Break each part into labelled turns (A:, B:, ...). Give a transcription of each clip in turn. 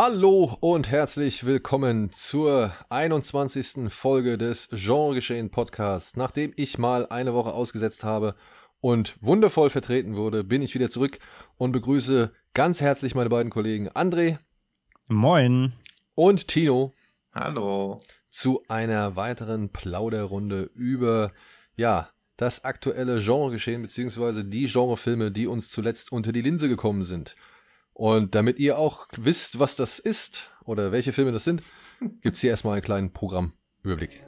A: Hallo und herzlich willkommen zur 21. Folge des Genre Geschehen Podcasts. Nachdem ich mal eine Woche ausgesetzt habe und wundervoll vertreten wurde, bin ich wieder zurück und begrüße ganz herzlich meine beiden Kollegen André.
B: Moin.
A: Und Tino.
C: Hallo.
A: Zu einer weiteren Plauderrunde über, ja, das aktuelle Genregeschehen beziehungsweise die Genrefilme, die uns zuletzt unter die Linse gekommen sind. Und damit ihr auch wisst, was das ist oder welche Filme das sind, gibt es hier erstmal einen kleinen Programmüberblick.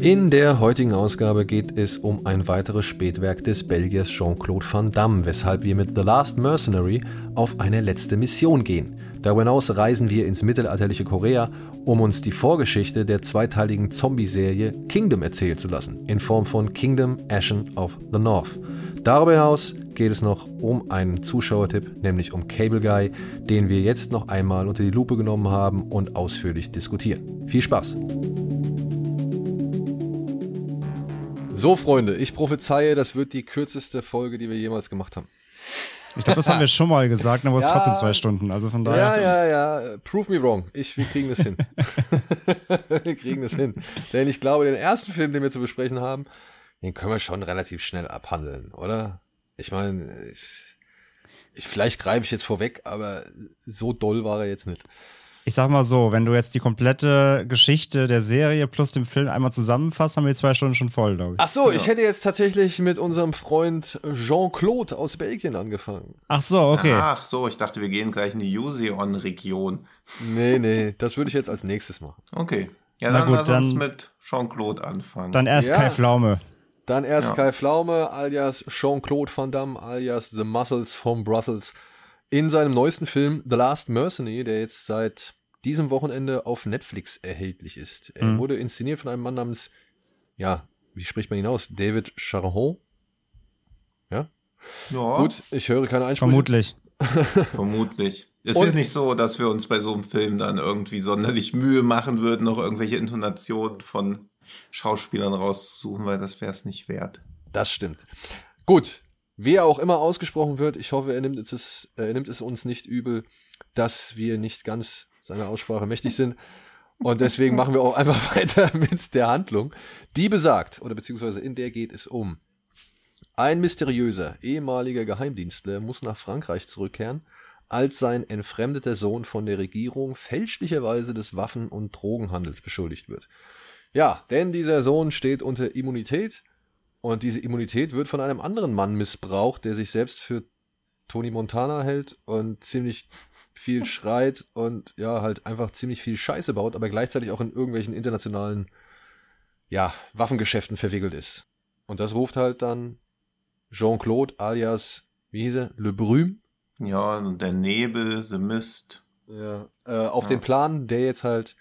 A: In der heutigen Ausgabe geht es um ein weiteres Spätwerk des Belgiers Jean-Claude Van Damme, weshalb wir mit The Last Mercenary auf eine letzte Mission gehen. Darüber hinaus reisen wir ins mittelalterliche Korea, um uns die Vorgeschichte der zweiteiligen Zombie-Serie Kingdom erzählen zu lassen, in Form von Kingdom Ashen of the North. Darüber hinaus geht es noch um einen Zuschauertipp, nämlich um Cable Guy, den wir jetzt noch einmal unter die Lupe genommen haben und ausführlich diskutieren. Viel Spaß! So, Freunde, ich prophezeie, das wird die kürzeste Folge, die wir jemals gemacht haben.
B: Ich glaube, das haben wir schon mal gesagt, aber es ja, ist trotzdem zwei Stunden. Also von daher.
A: Ja, ja, ja. Prove me wrong. Ich, wir kriegen das hin. wir kriegen das hin. Denn ich glaube, den ersten Film, den wir zu besprechen haben, den können wir schon relativ schnell abhandeln, oder? Ich meine, ich, ich, vielleicht greife ich jetzt vorweg, aber so doll war er jetzt nicht.
B: Ich sag mal so, wenn du jetzt die komplette Geschichte der Serie plus dem Film einmal zusammenfasst, haben wir zwei Stunden schon voll, glaube ich.
A: Ach so, ja. ich hätte jetzt tatsächlich mit unserem Freund Jean-Claude aus Belgien angefangen.
B: Ach so, okay.
C: Ach so, ich dachte, wir gehen gleich in die Juseon-Region.
A: Nee, nee, das würde ich jetzt als nächstes machen.
C: Okay. Ja, dann gut, lass uns dann, mit Jean-Claude anfangen.
B: Dann erst
C: ja.
B: Kai Pflaume.
A: Dann erst ja. Kai Pflaume alias Jean-Claude Van Damme alias The Muscles from Brussels in seinem neuesten Film The Last Mercenary, der jetzt seit diesem Wochenende auf Netflix erhältlich ist. Er mhm. wurde inszeniert von einem Mann namens, ja, wie spricht man ihn aus? David Charon? Ja?
C: Ja.
A: Gut, ich höre keine Einsprüche.
B: Vermutlich.
C: Vermutlich. Es ist nicht so, dass wir uns bei so einem Film dann irgendwie sonderlich Mühe machen würden, noch irgendwelche Intonationen von Schauspielern rauszusuchen, weil das wäre es nicht wert.
A: Das stimmt. Gut, wie er auch immer ausgesprochen wird, ich hoffe, er nimmt es, er nimmt es uns nicht übel, dass wir nicht ganz seiner Aussprache mächtig sind. Und deswegen machen wir auch einfach weiter mit der Handlung, die besagt, oder beziehungsweise in der geht es um. Ein mysteriöser ehemaliger Geheimdienstler muss nach Frankreich zurückkehren, als sein entfremdeter Sohn von der Regierung fälschlicherweise des Waffen- und Drogenhandels beschuldigt wird. Ja, denn dieser Sohn steht unter Immunität und diese Immunität wird von einem anderen Mann missbraucht, der sich selbst für Tony Montana hält und ziemlich viel schreit und ja, halt einfach ziemlich viel Scheiße baut, aber gleichzeitig auch in irgendwelchen internationalen, ja, Waffengeschäften verwickelt ist. Und das ruft halt dann Jean-Claude alias, wie hieß er, Le Brume?
C: Ja, und der Nebel, The Mist.
A: Ja, äh, auf ja. den Plan, der jetzt halt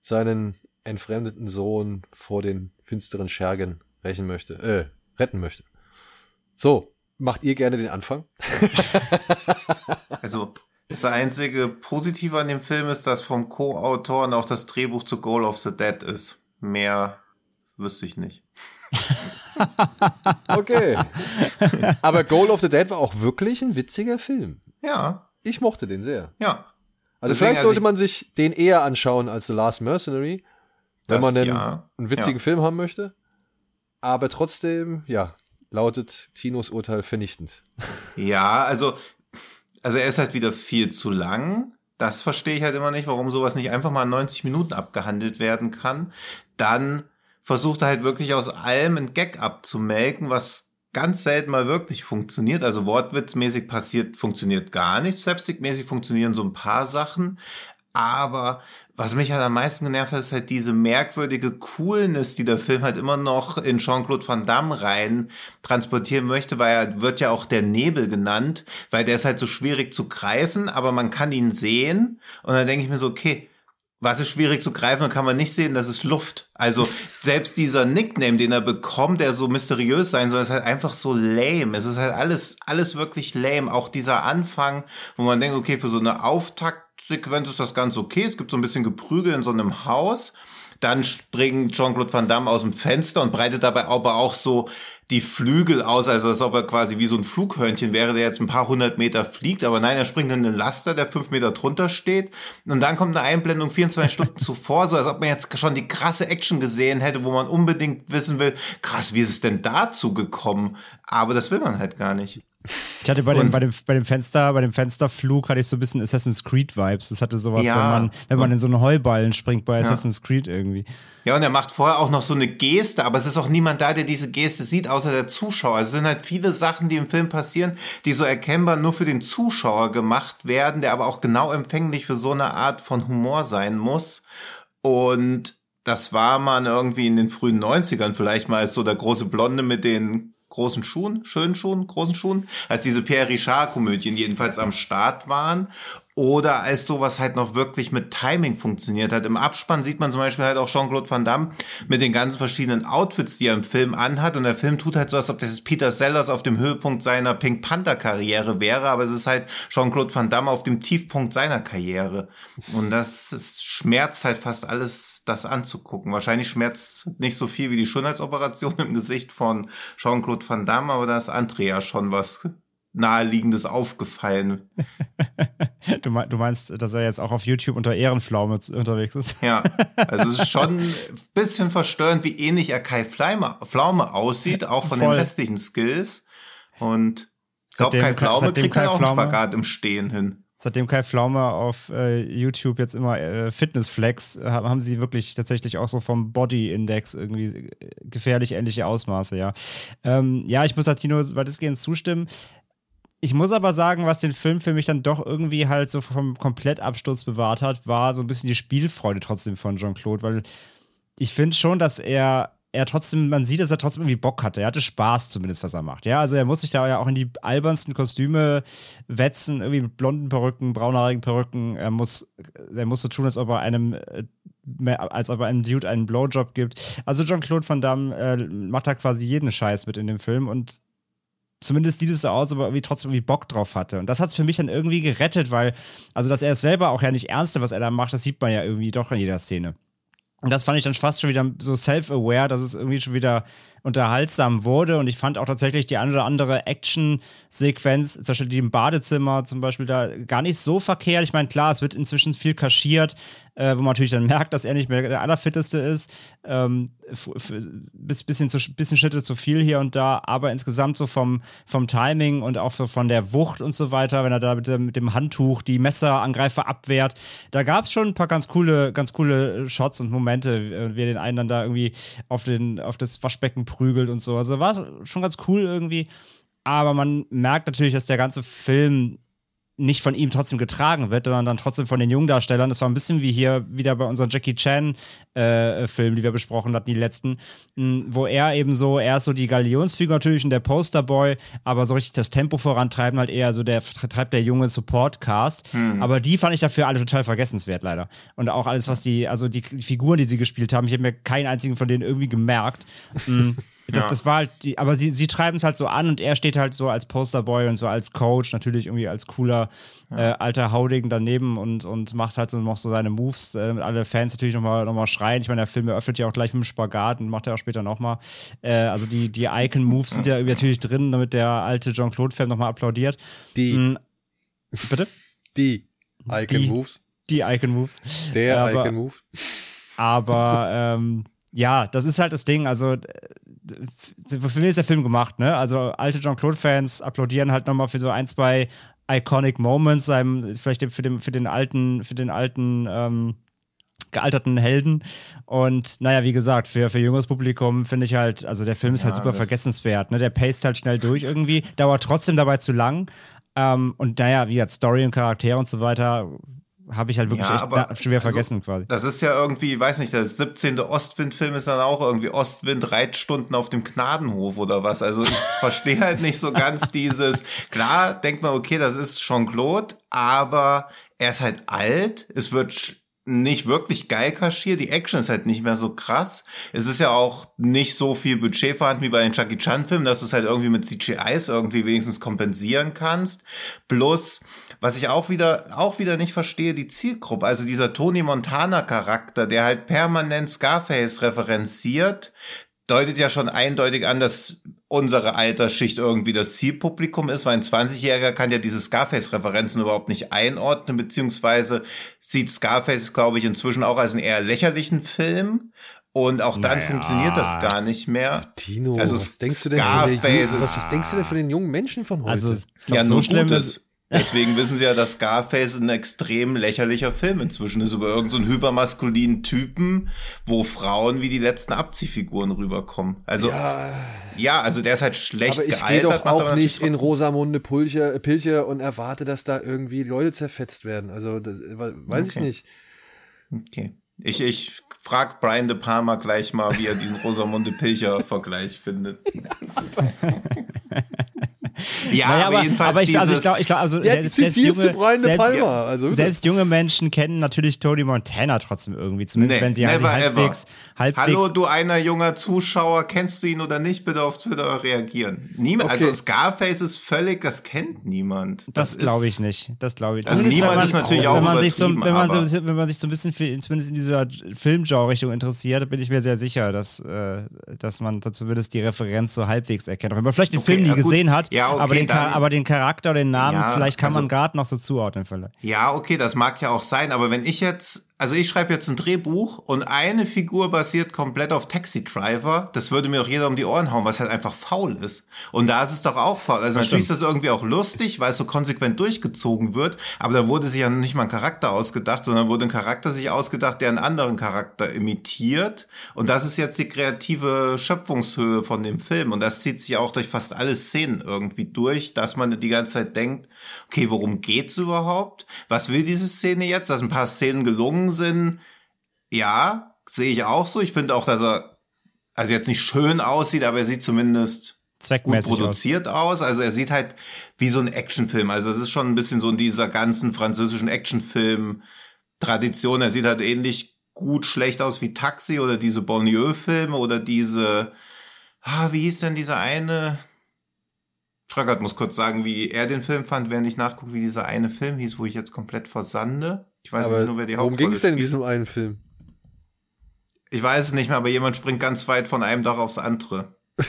A: seinen entfremdeten Sohn vor den finsteren Schergen rächen möchte, äh, retten möchte. So, macht ihr gerne den Anfang?
C: also, das einzige Positive an dem Film ist, dass vom Co-Autor auch das Drehbuch zu Goal of the Dead ist. Mehr wüsste ich nicht.
A: okay. Aber Goal of the Dead war auch wirklich ein witziger Film.
C: Ja.
A: Ich mochte den sehr.
C: Ja.
A: Also Deswegen, vielleicht also sollte man sich den eher anschauen als The Last Mercenary, wenn das, man denn ja. einen witzigen ja. Film haben möchte. Aber trotzdem, ja, lautet Tinos Urteil vernichtend.
C: Ja, also, also er ist halt wieder viel zu lang. Das verstehe ich halt immer nicht, warum sowas nicht einfach mal 90 Minuten abgehandelt werden kann. Dann versucht er halt wirklich aus allem ein Gag abzumelken, was ganz selten mal wirklich funktioniert. Also wortwitzmäßig passiert, funktioniert gar nicht. Slapstickmäßig funktionieren so ein paar Sachen. Aber was mich halt am meisten genervt hat, ist halt diese merkwürdige Coolness, die der Film halt immer noch in Jean-Claude Van Damme rein transportieren möchte, weil er wird ja auch der Nebel genannt, weil der ist halt so schwierig zu greifen, aber man kann ihn sehen. Und dann denke ich mir so, okay, was ist schwierig zu greifen, kann man nicht sehen, das ist Luft. Also selbst dieser Nickname, den er bekommt, der so mysteriös sein soll, ist halt einfach so lame. Es ist halt alles, alles wirklich lame. Auch dieser Anfang, wo man denkt, okay, für so eine Auftaktsequenz ist das ganz okay. Es gibt so ein bisschen Geprügel in so einem Haus. Dann springt Jean-Claude Van Damme aus dem Fenster und breitet dabei aber auch so die Flügel aus, also als ob er quasi wie so ein Flughörnchen wäre, der jetzt ein paar hundert Meter fliegt. Aber nein, er springt in einen Laster, der fünf Meter drunter steht. Und dann kommt eine Einblendung 24 Stunden zuvor, so als ob man jetzt schon die krasse Action gesehen hätte, wo man unbedingt wissen will, krass, wie ist es denn dazu gekommen? Aber das will man halt gar nicht.
B: Ich hatte bei dem, bei, dem, bei dem Fenster, bei dem Fensterflug hatte ich so ein bisschen Assassin's Creed Vibes. Das hatte sowas, ja, wenn man, wenn man in so einen Heuballen springt bei Assassin's ja. Creed irgendwie.
C: Ja, und er macht vorher auch noch so eine Geste, aber es ist auch niemand da, der diese Geste sieht, außer der Zuschauer. Also es sind halt viele Sachen, die im Film passieren, die so erkennbar nur für den Zuschauer gemacht werden, der aber auch genau empfänglich für so eine Art von Humor sein muss. Und das war man irgendwie in den frühen 90ern vielleicht mal als so der große Blonde mit den großen Schuhen, schönen Schuhen, großen Schuhen, als diese Pierre Richard-Komödien jedenfalls am Start waren oder als sowas halt noch wirklich mit Timing funktioniert hat. Im Abspann sieht man zum Beispiel halt auch Jean-Claude Van Damme mit den ganzen verschiedenen Outfits, die er im Film anhat. Und der Film tut halt so, als ob das Peter Sellers auf dem Höhepunkt seiner Pink Panther Karriere wäre, aber es ist halt Jean-Claude Van Damme auf dem Tiefpunkt seiner Karriere. Und das ist, schmerzt halt fast alles, das anzugucken. Wahrscheinlich schmerzt nicht so viel wie die Schönheitsoperation im Gesicht von Jean-Claude Van Damme, aber da ist Andrea schon was naheliegendes aufgefallen.
B: du, meinst, dass er jetzt auch auf YouTube unter Ehrenpflaume unterwegs ist?
C: Ja, also es ist schon ein bisschen verstörend, wie ähnlich er Kai Pflaume, Pflaume aussieht, auch von Voll. den restlichen Skills. Und ich glaube, Kai Pflaume kriegt Kai auch einen Spagat im Stehen hin.
B: Seitdem Kai Pflaume auf äh, YouTube jetzt immer äh, Fitnessflex, äh, haben sie wirklich tatsächlich auch so vom Body-Index irgendwie äh, gefährlich ähnliche Ausmaße, ja. Ähm, ja, ich muss Tino weitestgehend zustimmen. Ich muss aber sagen, was den Film für mich dann doch irgendwie halt so vom Komplettabsturz bewahrt hat, war so ein bisschen die Spielfreude trotzdem von Jean-Claude, weil ich finde schon, dass er er trotzdem, man sieht, dass er trotzdem irgendwie Bock hatte. Er hatte Spaß zumindest, was er macht. Ja, also er muss sich da ja auch in die albernsten Kostüme wetzen, irgendwie mit blonden Perücken, braunhaarigen Perücken. Er muss, er muss so tun, als ob er einem, äh, als ob er einem Dude einen Blowjob gibt. Also Jean-Claude Van Damme äh, macht da quasi jeden Scheiß mit in dem Film und zumindest sieht es so aus, aber irgendwie trotzdem irgendwie Bock drauf hatte. Und das hat es für mich dann irgendwie gerettet, weil, also dass er es selber auch ja nicht ernste, was er da macht, das sieht man ja irgendwie doch in jeder Szene. Und das fand ich dann fast schon wieder so self-aware, dass es irgendwie schon wieder unterhaltsam wurde. Und ich fand auch tatsächlich die eine oder andere Action-Sequenz, zum Beispiel die im Badezimmer zum Beispiel, da gar nicht so verkehrt. Ich meine, klar, es wird inzwischen viel kaschiert, äh, wo man natürlich dann merkt, dass er nicht mehr der Allerfitteste ist. Ähm, bis, bisschen, zu, bisschen Schritte zu viel hier und da, aber insgesamt so vom, vom Timing und auch so von der Wucht und so weiter, wenn er da mit dem, mit dem Handtuch die Messerangreifer abwehrt, da gab es schon ein paar ganz coole, ganz coole Shots und Momente, wie er den einen dann da irgendwie auf, den, auf das Waschbecken prügelt und so. Also war schon ganz cool irgendwie. Aber man merkt natürlich, dass der ganze Film nicht von ihm trotzdem getragen wird, sondern dann trotzdem von den Jungdarstellern. Das war ein bisschen wie hier wieder bei unseren Jackie Chan-Filmen, äh, die wir besprochen hatten, die letzten, mh, wo er eben so, er ist so die Galionsfigur natürlich und der Posterboy, aber so richtig das Tempo vorantreiben halt eher so der treibt der junge Support-Cast. Hm. Aber die fand ich dafür alle total vergessenswert, leider. Und auch alles, was die, also die, die Figuren, die sie gespielt haben, ich habe mir keinen einzigen von denen irgendwie gemerkt. Das, ja. das war halt die, aber sie, sie treiben es halt so an und er steht halt so als Posterboy und so als Coach, natürlich irgendwie als cooler ja. äh, alter Hauding daneben und, und macht halt so noch so seine Moves, äh, alle Fans natürlich nochmal noch mal schreien. Ich meine, der Film eröffnet ja auch gleich mit dem Spagat und macht er auch später nochmal. Äh, also die, die Icon-Moves sind ja irgendwie natürlich drin, damit der alte Jean-Claude-Film nochmal applaudiert.
A: Die.
B: Mhm. Bitte?
A: Die Icon-Moves.
B: Die, die Icon-Moves.
A: Der Icon-Move.
B: Aber ähm, ja, das ist halt das Ding. Also, für mich ist der Film gemacht, ne? Also, alte Jean-Claude-Fans applaudieren halt nochmal für so ein, zwei iconic Moments, seinem, vielleicht für den, für den alten, für den alten, ähm, gealterten Helden. Und naja, wie gesagt, für, für junges Publikum finde ich halt, also der Film ist halt ja, halt super vergessenswert. Ne? Der paced halt schnell durch irgendwie, dauert trotzdem dabei zu lang. Ähm, und naja, wie gesagt, Story und Charaktere und so weiter habe ich halt wirklich ja, echt aber, schwer also, vergessen quasi.
C: Das ist ja irgendwie, weiß nicht, der 17. Ostwind-Film ist dann auch irgendwie Ostwind Reitstunden auf dem Gnadenhof oder was. Also ich verstehe halt nicht so ganz dieses, klar, denkt man, okay, das ist Jean-Claude, aber er ist halt alt, es wird nicht wirklich geil kaschiert. Die Action ist halt nicht mehr so krass. Es ist ja auch nicht so viel Budget vorhanden wie bei den Jackie Chan Filmen, dass du es halt irgendwie mit CGIs irgendwie wenigstens kompensieren kannst. Plus, was ich auch wieder, auch wieder nicht verstehe, die Zielgruppe. Also dieser Tony Montana Charakter, der halt permanent Scarface referenziert, deutet ja schon eindeutig an, dass unsere Altersschicht irgendwie das Zielpublikum ist, weil ein 20-Jähriger kann ja diese Scarface-Referenzen überhaupt nicht einordnen, beziehungsweise sieht Scarface, glaube ich, inzwischen auch als einen eher lächerlichen Film. Und auch dann
B: Naja.
C: funktioniert das gar nicht mehr.
A: Tino,
C: Also
A: was denkst du denn von den
C: Scarface
A: jungen,
C: ist-
A: was, was denkst du denn von den jungen Menschen von heute?
B: Also, ich glaub,
C: ja,
B: so
C: nur
B: schlimm
C: Gutes. Deswegen wissen sie ja, dass Scarface ein extrem lächerlicher Film inzwischen ist über irgendeinen so hypermaskulinen Typen, wo Frauen wie die letzten Abziehfiguren rüberkommen. Also ja, also der ist halt schlecht
A: aber ich gehe
C: gealtert.
A: doch auch nicht in Rosamunde Pilcher, Pilcher und erwarte, dass da irgendwie Leute zerfetzt werden. Also das, weiß ich
C: Okay.
A: nicht.
C: Okay. Ich, ich frag Brian De Palma gleich mal, wie er diesen Rosamunde Pilcher-Vergleich findet. ja,
B: Naja,
C: aber, jedenfalls
B: aber ich, also ich glaube, glaub, also
A: Jetzt
B: selbst,
A: du
B: junge, selbst.
A: Also
B: selbst junge Menschen kennen natürlich Tony Montana trotzdem irgendwie, zumindest
C: Nee,
B: wenn sie halt
C: never
B: halbwegs, halbwegs
C: Hallo, du einer junger Zuschauer, kennst du ihn oder nicht? Bitte auf Twitter reagieren. Niemand,
A: Okay.
C: also Scarface ist völlig, das kennt niemand.
B: Das glaube ich nicht. Das glaube ich.
C: Also niemand
B: wenn man,
C: ist natürlich
B: wenn
C: auch
B: man sich so, wenn man, so, wenn man sich so ein bisschen für, zumindest in dieser Filmgenre-Richtung interessiert, bin ich mir sehr sicher, dass, äh, dass man da zumindest die Referenz so halbwegs erkennt. Auch wenn man vielleicht den
C: Okay,
B: Film nie
C: ja,
B: gesehen hat,
C: Ja, okay,
B: aber, den, Cha-
C: dann-
B: aber den Charakter, den Namen,
C: Ja,
B: vielleicht kann
C: also-
B: man gerade noch so zuordnen. Vielleicht.
C: Ja, okay, das mag ja auch sein, aber wenn ich jetzt, also ich schreibe jetzt ein Drehbuch und eine Figur basiert komplett auf Taxi Driver, das würde mir auch jeder um die Ohren hauen, was halt einfach faul ist. Und da ist es doch auch faul. Also natürlich ist das irgendwie auch lustig, weil es so konsequent durchgezogen wird, aber da wurde sich ja nicht mal ein Charakter ausgedacht, sondern wurde ein Charakter sich ausgedacht, der einen anderen Charakter imitiert. Und das ist jetzt die kreative Schöpfungshöhe von dem Film. Und das zieht sich auch durch fast alle Szenen irgendwie durch, dass man die ganze Zeit denkt, okay, worum geht's überhaupt? Was will diese Szene jetzt? Dass ein paar Szenen gelungen sind, ja, sehe ich auch so. Ich finde auch, dass er also jetzt nicht schön aussieht, aber er sieht zumindest gut
B: Zweckmäßig aus.
C: produziert aus. Also er sieht halt wie so ein Actionfilm. Also es ist schon ein bisschen so in dieser ganzen französischen Actionfilm-Tradition. Er sieht halt ähnlich gut schlecht aus wie Taxi oder diese Bonlieu-Filme oder diese, ah, wie hieß denn dieser eine? Schröckert muss kurz sagen, wie er den Film fand, während ich nachgucke, wie dieser eine Film hieß, wo ich jetzt komplett versande. Ich weiß
A: Aber
C: nicht nur, wer die
A: worum
C: Hauptrolle
A: ging es denn in diesem einen Film?
C: Ich weiß es nicht mehr, aber jemand springt ganz weit von einem Dach aufs andere.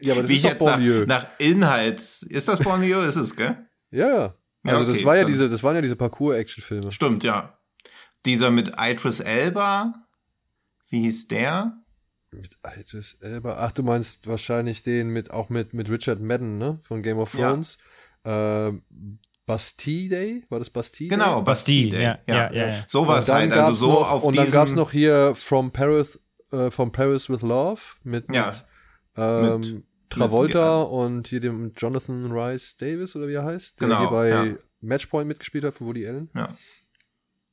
A: Ja, aber das
C: Wie
A: ist
C: ich
A: doch
C: jetzt nach,
A: Bonlieu.
C: nach Inhalts. Ist das Bonlieu? ist es, gell?
A: Ja, ja.
C: Ja,
A: Also das
C: okay,
A: war ja
C: dann-
A: diese, das waren ja diese Parcours-Action-Filme.
C: Stimmt, ja. Dieser mit Idris Elba. Wie hieß der?
A: Mit Idris Elba. Ach, du meinst wahrscheinlich den mit auch mit, mit Richard Madden, ne? Von Game of
C: Ja.
A: Thrones. Ähm, Bastille? War das Bastille?
C: Genau,
B: Bastille,
C: Bastille.
B: ja, ja, ja, ja.
C: Sowas
A: Und dann
C: halt. Also so
A: noch,
C: auf
A: Und dann gab es noch hier From Paris, äh, From Paris with Love mit,
C: Ja,
A: mit, ähm,
C: mit-
A: Travolta
C: mit-
A: und hier dem Jonathan Rice Davis oder wie er heißt, der
C: Genau,
A: hier bei
C: ja.
A: Matchpoint mitgespielt hat von Woody Allen.
C: Ja.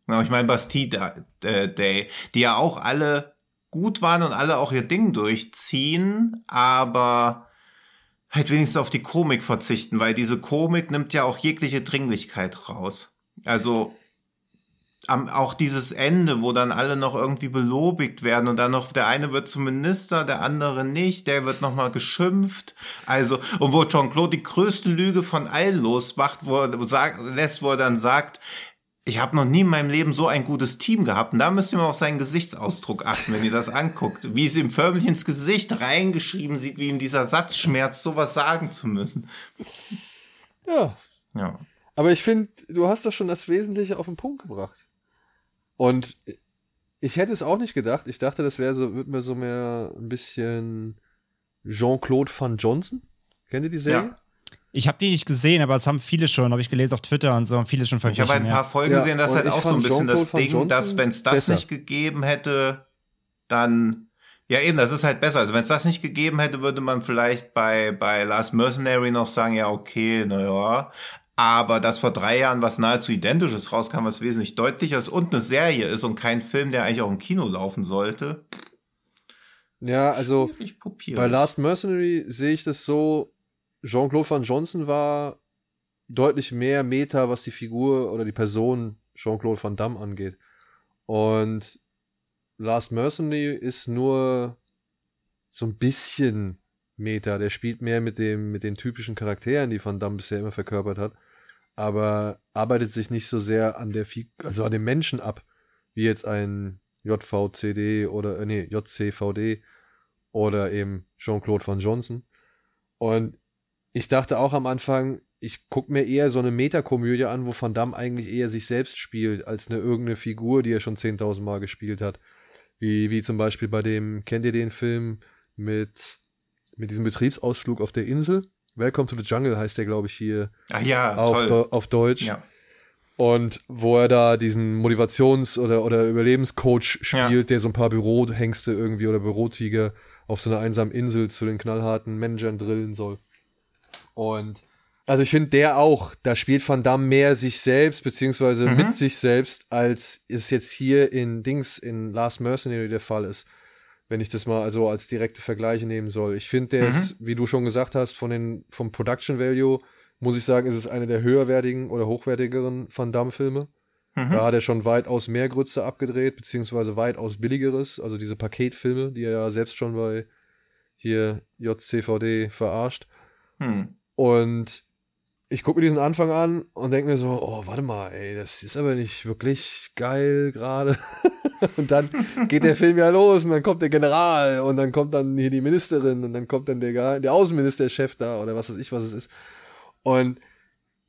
C: Genau, ich meine Bastille Da- Day, die ja auch alle gut waren und alle auch ihr Ding durchziehen, aber halt wenigstens auf die Komik verzichten, weil diese Komik nimmt ja auch jegliche Dringlichkeit raus. Also am, auch dieses Ende, wo dann alle noch irgendwie belobigt werden und dann noch der eine wird zum Minister, der andere nicht, der wird noch mal geschimpft. Also und wo Jean-Claude die größte Lüge von allen losmacht, wo er sagt, lässt, wo er dann sagt, ich habe noch nie in meinem Leben so ein gutes Team gehabt. Und da müsst ihr mal auf seinen Gesichtsausdruck achten, wenn ihr das anguckt. Wie es ihm förmlich ins Gesicht reingeschrieben sieht, wie ihm dieser Satz schmerzt, sowas sagen zu müssen.
A: Ja,
C: Ja.
A: aber ich finde, du hast doch schon das Wesentliche auf den Punkt gebracht. Und ich hätte es auch nicht gedacht. Ich dachte, das wäre so, wird mir so mehr ein bisschen Jean-Claude Van Johnson. Kennt ihr die Serie?
C: Ja.
B: Ich habe die nicht gesehen, aber es haben viele schon, habe ich gelesen auf Twitter und so, haben viele schon
C: Ich
B: verglichen.
C: habe ein paar
B: ja.
C: Folgen
A: Ja,
C: gesehen, das ist halt
A: ich
C: auch so ein bisschen das Ding,
A: Johnson
C: dass wenn es das
A: besser.
C: nicht gegeben hätte, dann ja eben, das ist halt besser. Also wenn es das nicht gegeben hätte, würde man vielleicht bei bei Last Mercenary noch sagen, ja okay, naja. Aber dass vor drei Jahren was nahezu Identisches rauskam, was wesentlich deutlicher ist und eine Serie ist und kein Film, der eigentlich auch im Kino laufen sollte.
A: Ja, also bei Last Mercenary sehe ich das so, Jean-Claude Van Johnson war deutlich mehr Meta, was die Figur oder die Person Jean-Claude Van Damme angeht. Und Last Mercenary ist nur so ein bisschen Meta. Der spielt mehr mit dem, mit den typischen Charakteren, die Van Damme bisher immer verkörpert hat. Aber arbeitet sich nicht so sehr an der, Fi also an dem Menschen ab, wie jetzt ein JVCD oder, äh, nee, JCVD oder eben Jean-Claude Van Johnson. Und ich dachte auch am Anfang, ich gucke mir eher so eine Metakomödie an, wo Van Damme eigentlich eher sich selbst spielt, als eine irgendeine Figur, die er schon 10.000 Mal gespielt hat. Wie, wie zum Beispiel bei dem, kennt ihr den Film mit, mit diesem Betriebsausflug auf der Insel? Welcome to the Jungle heißt der, glaube ich, hier.
C: Ach ja,
A: auf,
C: toll.
A: auf Deutsch.
C: Ja.
A: Und wo er da diesen Motivations- oder, oder Überlebenscoach spielt,
C: Ja.
A: der so ein paar Bürohengste irgendwie oder Bürotiger auf so einer einsamen Insel zu den knallharten Managern drillen soll. Und also ich finde der auch, da spielt Van Damme mehr sich selbst, beziehungsweise
C: Mhm.
A: mit sich selbst, als es jetzt hier in Dings, in Last Mercenary der Fall ist. Wenn ich das mal also als direkte Vergleiche nehmen soll. Ich finde, der
C: Mhm.
A: ist, wie du schon gesagt hast, von den, vom Production Value, muss ich sagen, ist es eine der höherwertigen oder hochwertigeren Van Damme-Filme.
C: Mhm.
A: Da hat er schon weitaus mehr Grütze abgedreht, beziehungsweise weitaus billigeres, also diese Paketfilme, die er ja selbst schon bei hier JCVD verarscht.
C: Hm.
A: Und ich gucke mir diesen Anfang an und denke mir so, oh, warte mal, ey, das ist aber nicht wirklich geil gerade. und dann geht der Film ja los und dann kommt der General und dann kommt dann hier die Ministerin und dann kommt dann der, der Außenministerchef da oder was weiß ich, was es ist. Und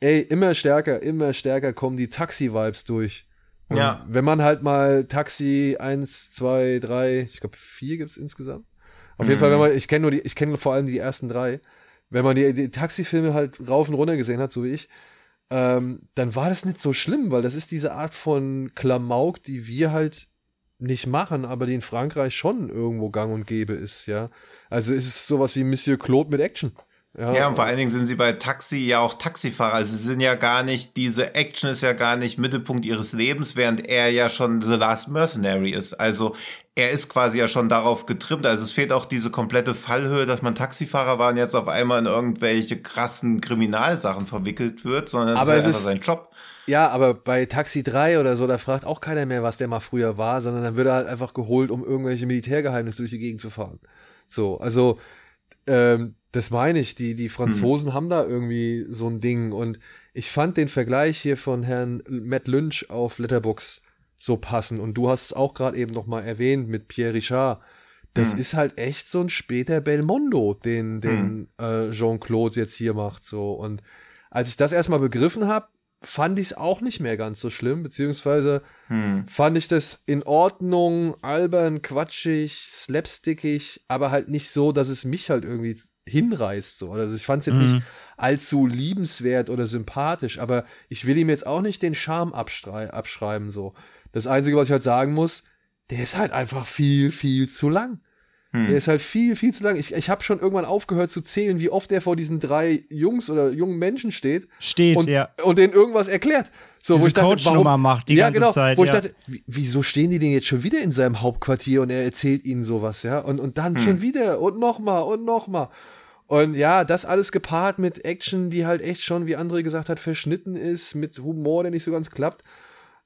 A: ey, immer stärker, immer stärker kommen die Taxi-Vibes durch. Und
C: Ja.
A: wenn man halt mal Taxi 1, 2, 3, ich glaube 4 gibt es insgesamt. Auf jeden
C: Mhm.
A: Fall, wenn man, ich kenne nur die, ich kenne vor allem die ersten drei. Wenn man die, die Taxifilme halt rauf und runter gesehen hat, so wie ich, ähm, dann war das nicht so schlimm, weil das ist diese Art von Klamauk, die wir halt nicht machen, aber die in Frankreich schon irgendwo gang und gäbe ist, ja. Also es ist sowas wie Monsieur Claude mit Action.
C: Ja, und vor allen Dingen sind sie bei Taxi ja auch Taxifahrer. Also sie sind ja gar nicht, diese Action ist ja gar nicht Mittelpunkt ihres Lebens, während er ja schon The Last Mercenary ist. Also er ist quasi ja schon darauf getrimmt. Also es fehlt auch diese komplette Fallhöhe, dass man Taxifahrer war und jetzt auf einmal in irgendwelche krassen Kriminalsachen verwickelt wird, sondern es
A: Aber
C: ist
A: es
C: einfach
A: ist-
C: sein Job.
A: Ja, aber bei Taxi 3 oder so, da fragt auch keiner mehr, was der mal früher war, sondern dann wird er halt einfach geholt, um irgendwelche Militärgeheimnisse durch die Gegend zu fahren. So, also ähm, das meine ich, die, die Franzosen haben da irgendwie so ein Ding und ich fand den Vergleich hier von Herrn Matt Lynch auf Letterbox so passend und du hast es auch gerade eben noch mal erwähnt mit Pierre Richard. Das
C: Hm.
A: ist halt echt so ein später Belmondo, den, den äh, Jean-Claude jetzt hier macht. So. Und als ich das erstmal begriffen habe, fand ich es auch nicht mehr ganz so schlimm, beziehungsweise
C: Hm.
A: fand ich das in Ordnung, albern, quatschig, slapstickig, aber halt nicht so, dass es mich halt irgendwie hinreißt. So. Also ich fand es jetzt
B: Mhm.
A: nicht allzu liebenswert oder sympathisch, aber ich will ihm jetzt auch nicht den Charme abstrei- abschreiben. So. Das Einzige, was ich halt sagen muss, der ist halt einfach viel, viel zu lang.
C: Hm.
A: Der ist halt viel, viel zu lang. Ich, ich habe schon irgendwann aufgehört zu zählen, wie oft er vor diesen drei Jungs oder jungen Menschen steht
B: Steht,
A: und,
B: ja.
A: und denen irgendwas erklärt. So,
B: Diese
A: wo ich dachte,
B: Coach-Nummer
A: warum-
B: macht die
A: ja,
B: ganze
A: genau,
B: Zeit,
A: Wo ich
B: ja.
A: dachte, wie- wieso stehen die denn jetzt schon wieder in seinem Hauptquartier und er erzählt ihnen sowas, ja? Und, und dann
C: Hm.
A: schon wieder und nochmal und nochmal. Und ja, das alles gepaart mit Action, die halt echt schon, wie André gesagt hat, verschnitten ist, mit Humor, der nicht so ganz klappt.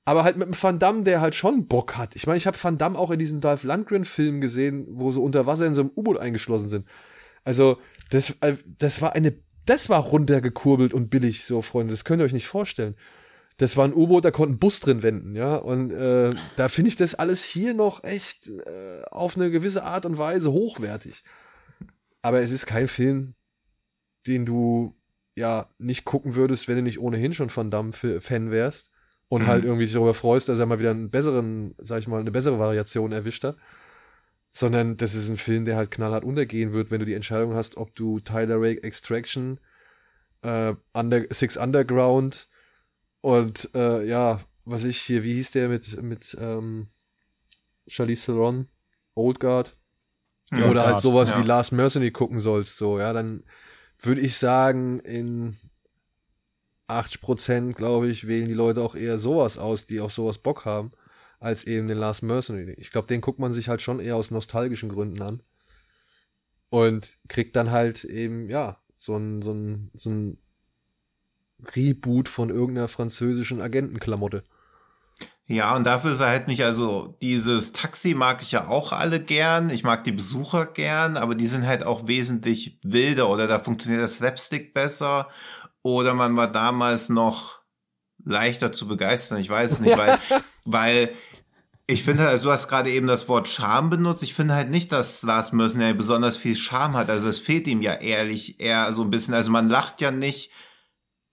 A: Aber halt mit einem Van Damme, der halt schon Bock hat. Ich meine, ich habe Van Damme auch in diesem Dolph Lundgren-Film gesehen, wo sie unter Wasser in so einem U-Boot eingeschlossen sind. Also, das, äh, das war eine, das war runtergekurbelt und billig, so, Freunde. Das könnt ihr euch nicht vorstellen. Das war ein U-Boot, da konnte ein Bus drin wenden, ja. Und äh, da finde ich das alles hier noch echt äh, auf eine gewisse Art und Weise hochwertig. Aber es ist kein Film, den du ja nicht gucken würdest, wenn du nicht ohnehin schon Van Damme-Fan wärst und
C: Mhm.
A: halt irgendwie sich darüber freust, dass er mal wieder einen besseren, sag ich mal, eine bessere Variation erwischt hat. Sondern das ist ein Film, der halt knallhart untergehen wird, wenn du die Entscheidung hast, ob du Tyler Rake Extraction, äh, Under, Six Underground und äh, ja, was ich hier, wie hieß der mit, mit ähm, Charlize Theron, Old Guard,
C: Ja,
A: oder halt sowas
C: ja.
A: wie Last Mercenary gucken sollst, so, ja, dann würde ich sagen, in 80% glaube ich, wählen die Leute auch eher sowas aus, die auf sowas Bock haben, als eben den Last Mercenary. Ich glaube, den guckt man sich halt schon eher aus nostalgischen Gründen an. Und kriegt dann halt eben, ja, so ein, so ein, so ein Reboot von irgendeiner französischen Agentenklamotte.
C: Ja, und dafür ist er halt nicht, also dieses Taxi mag ich ja auch alle gern. Ich mag die Besucher gern, aber die sind halt auch wesentlich wilder oder da funktioniert das Slapstick besser. Oder man war damals noch leichter zu begeistern. Ich weiß es nicht, weil, weil ich finde, also du hast gerade eben das Wort Charme benutzt. Ich finde halt nicht, dass Lars Mercenary besonders viel Charme hat. Also es fehlt ihm ja ehrlich eher so ein bisschen. Also man lacht ja nicht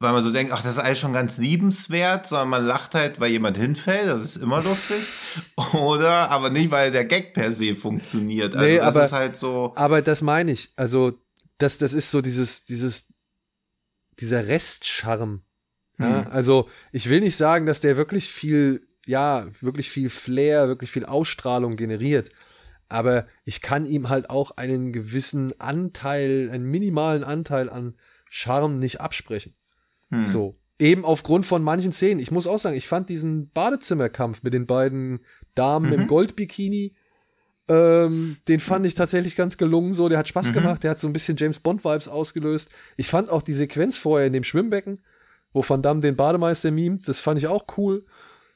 C: weil man so denkt, ach, das ist eigentlich schon ganz liebenswert, sondern man lacht halt, weil jemand hinfällt, das ist immer lustig. Oder, aber nicht, weil der Gag per se funktioniert. Also
A: Nee,
C: das
A: aber-
C: ist halt so.
A: Aber das meine ich. Also, das, das ist so dieses, dieses, dieser Restcharme. Ja,
C: Hm.
A: also, ich will nicht sagen, dass der wirklich viel, ja, wirklich viel Flair, wirklich viel Ausstrahlung generiert. Aber ich kann ihm halt auch einen gewissen Anteil, einen minimalen Anteil an Charme nicht absprechen.
C: Hm.
A: So. Eben aufgrund von manchen Szenen. Ich muss auch sagen, ich fand diesen Badezimmerkampf mit den beiden Damen
C: Mhm.
A: im Goldbikini, ähm, den fand ich tatsächlich ganz gelungen. So, der hat Spaß
C: Mhm.
A: gemacht, der hat so ein bisschen James Bond-Vibes ausgelöst. Ich fand auch die Sequenz vorher in dem Schwimmbecken, wo Van Damme den Bademeister mimt, das fand ich auch cool.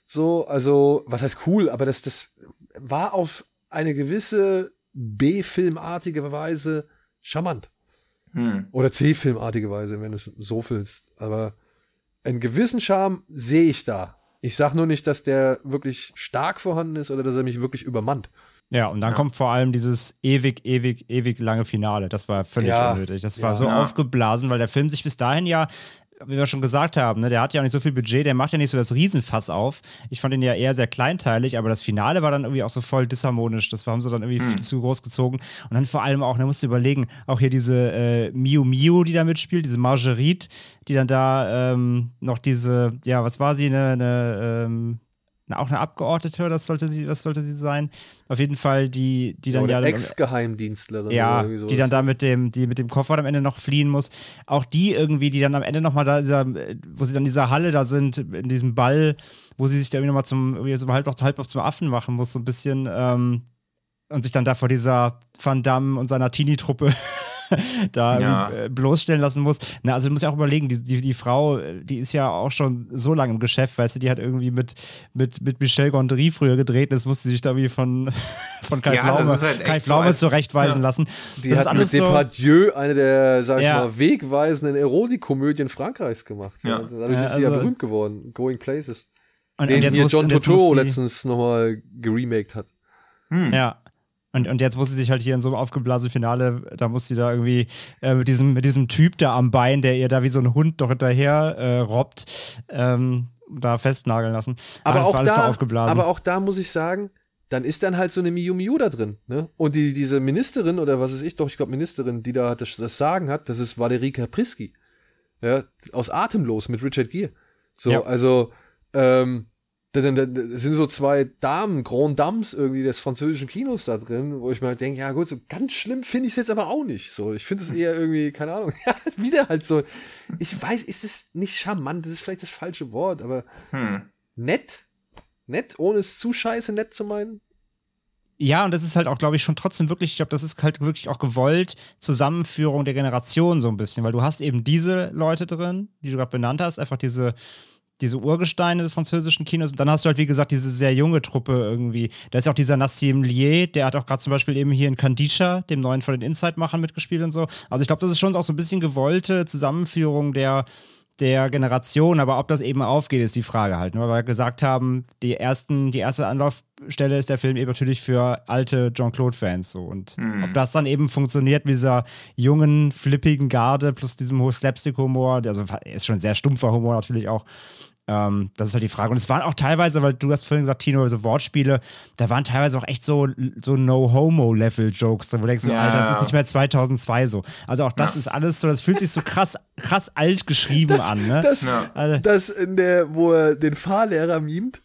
A: So, also, was heißt cool, aber das, das war auf eine gewisse B-Filmartige Weise charmant.
C: Hm.
A: Oder C-Filmartige Weise, wenn du es so willst. Aber einen gewissen Charme sehe ich da. Ich sag nur nicht, dass der wirklich stark vorhanden ist oder dass er mich wirklich übermannt.
B: Ja, und dann
C: Ja.
B: kommt vor allem dieses ewig, ewig, ewig lange Finale. Das war völlig
A: Ja.
B: unnötig. Das war
A: Ja.
B: so aufgeblasen, weil der Film sich bis dahin ja, wie wir schon gesagt haben, ne, der hat ja auch nicht so viel Budget, der macht ja nicht so das Riesenfass auf. Ich fand ihn ja eher sehr kleinteilig, aber das Finale war dann irgendwie auch so voll disharmonisch. Das haben sie dann irgendwie viel zu groß gezogen. Und dann vor allem auch, da musst du überlegen, auch hier diese äh, Miu Miu, die da mitspielt, diese Marguerite, die dann da ähm, noch diese, ja, was war sie, eine, eine ähm, auch eine Abgeordnete, das sollte sie, das sollte sie sein. Auf jeden Fall, die, die dann ja. dann-
A: Ex-Geheimdienstlerin.
B: ja, die dann da mit dem, die mit dem Koffer am Ende noch fliehen muss. Auch die irgendwie, die dann am Ende nochmal da, dieser, wo sie dann in dieser Halle da sind, in diesem Ball, wo sie sich da irgendwie nochmal zum, irgendwie so halb, auf- halb auf zum Affen machen muss, so ein bisschen, ähm, und sich dann da vor dieser Van Damme und seiner Teenie-Truppe da
C: Ja.
B: äh, bloßstellen lassen muss. Na, also du musst ja auch überlegen, die, die, die Frau, die ist ja auch schon so lange im Geschäft, weißt du, die hat irgendwie mit, mit, mit Michel Gondry früher gedreht, das musste sie sich da irgendwie von, von Kai
C: Ja, ist halt so
B: zurechtweisen
C: ja.
B: lassen.
A: Die
B: das ist
A: hat mit
B: alles so.
A: Depardieu eine der, sag ich
B: Ja.
A: mal, wegweisenden Erotikkomödien Frankreichs gemacht.
C: Ja.
A: Dadurch
B: Ja,
A: ist sie ja
B: also-
A: berühmt geworden. Going Places.
B: Und,
A: Den
B: und jetzt
A: hier
B: muss,
A: John
B: die-
A: letztens nochmal geremaked hat.
C: Hm.
B: Ja. Und, und jetzt muss sie sich halt hier in so einem aufgeblasenen Finale, da muss sie da irgendwie äh, mit, diesem, mit diesem Typ da am Bein, der ihr da wie so ein Hund doch hinterher äh, robbt, ähm, da festnageln lassen.
A: Aber
B: das
A: auch,
B: war alles
A: da,
B: so aufgeblasen.
A: aber auch da muss ich sagen, dann ist dann halt so eine Miu Miu da drin. Ne? Und die, diese Ministerin oder was ist ich, doch, ich glaube Ministerin, die da das, das Sagen hat, das ist Valerie Kaprisky. Ja, aus Atemlos mit Richard Gere. So,
B: Ja.
A: also, ähm, da, da, da da sind so zwei Damen, Grand Dames irgendwie des französischen Kinos da drin, wo ich mal denke, ja gut, so ganz schlimm finde ich es jetzt aber auch nicht. So, ich finde es eher irgendwie, keine Ahnung, ja, wieder halt so. Ich weiß, ist es nicht charmant, das ist vielleicht das falsche Wort, aber
C: Hm.
A: nett. Nett, ohne es zu scheiße nett zu meinen.
B: Ja, und das ist halt auch, glaube ich, schon trotzdem wirklich, ich glaube, das ist halt wirklich auch gewollt, Zusammenführung der Generation so ein bisschen, weil du hast eben diese Leute drin, die du gerade benannt hast, einfach diese, diese Urgesteine des französischen Kinos. Und dann hast du halt, wie gesagt, diese sehr junge Truppe irgendwie. Da ist ja auch dieser Nassim Lier, der hat auch gerade zum Beispiel eben hier in Kandisha, dem neuen von den Inside-Machern, mitgespielt und so. Also ich glaube, das ist schon auch so ein bisschen gewollte Zusammenführung der der Generation, aber ob das eben aufgeht, ist die Frage halt. ne? Weil wir gesagt haben, die, ersten, die erste Anlaufstelle ist der Film eben natürlich für alte Jean-Claude-Fans so. Und
C: Hm.
B: ob das dann eben funktioniert mit dieser jungen, flippigen Garde plus diesem hohen Slapstick-Humor, der- also ist schon sehr stumpfer Humor natürlich auch. Ähm, das ist halt die Frage. Und es waren auch teilweise, weil du hast vorhin gesagt, Tino, so Wortspiele, da waren teilweise auch echt so, so No-Homo-Level-Jokes drin, wo du denkst, so,
C: Ja.
B: Alter, das ist nicht mehr 2002 so. Also auch das ist alles so, das fühlt sich so krass, krass alt geschrieben
A: Das,
B: an, ne?
A: das,
C: Ja.
B: Also-
A: das in der, wo er den Fahrlehrer mimt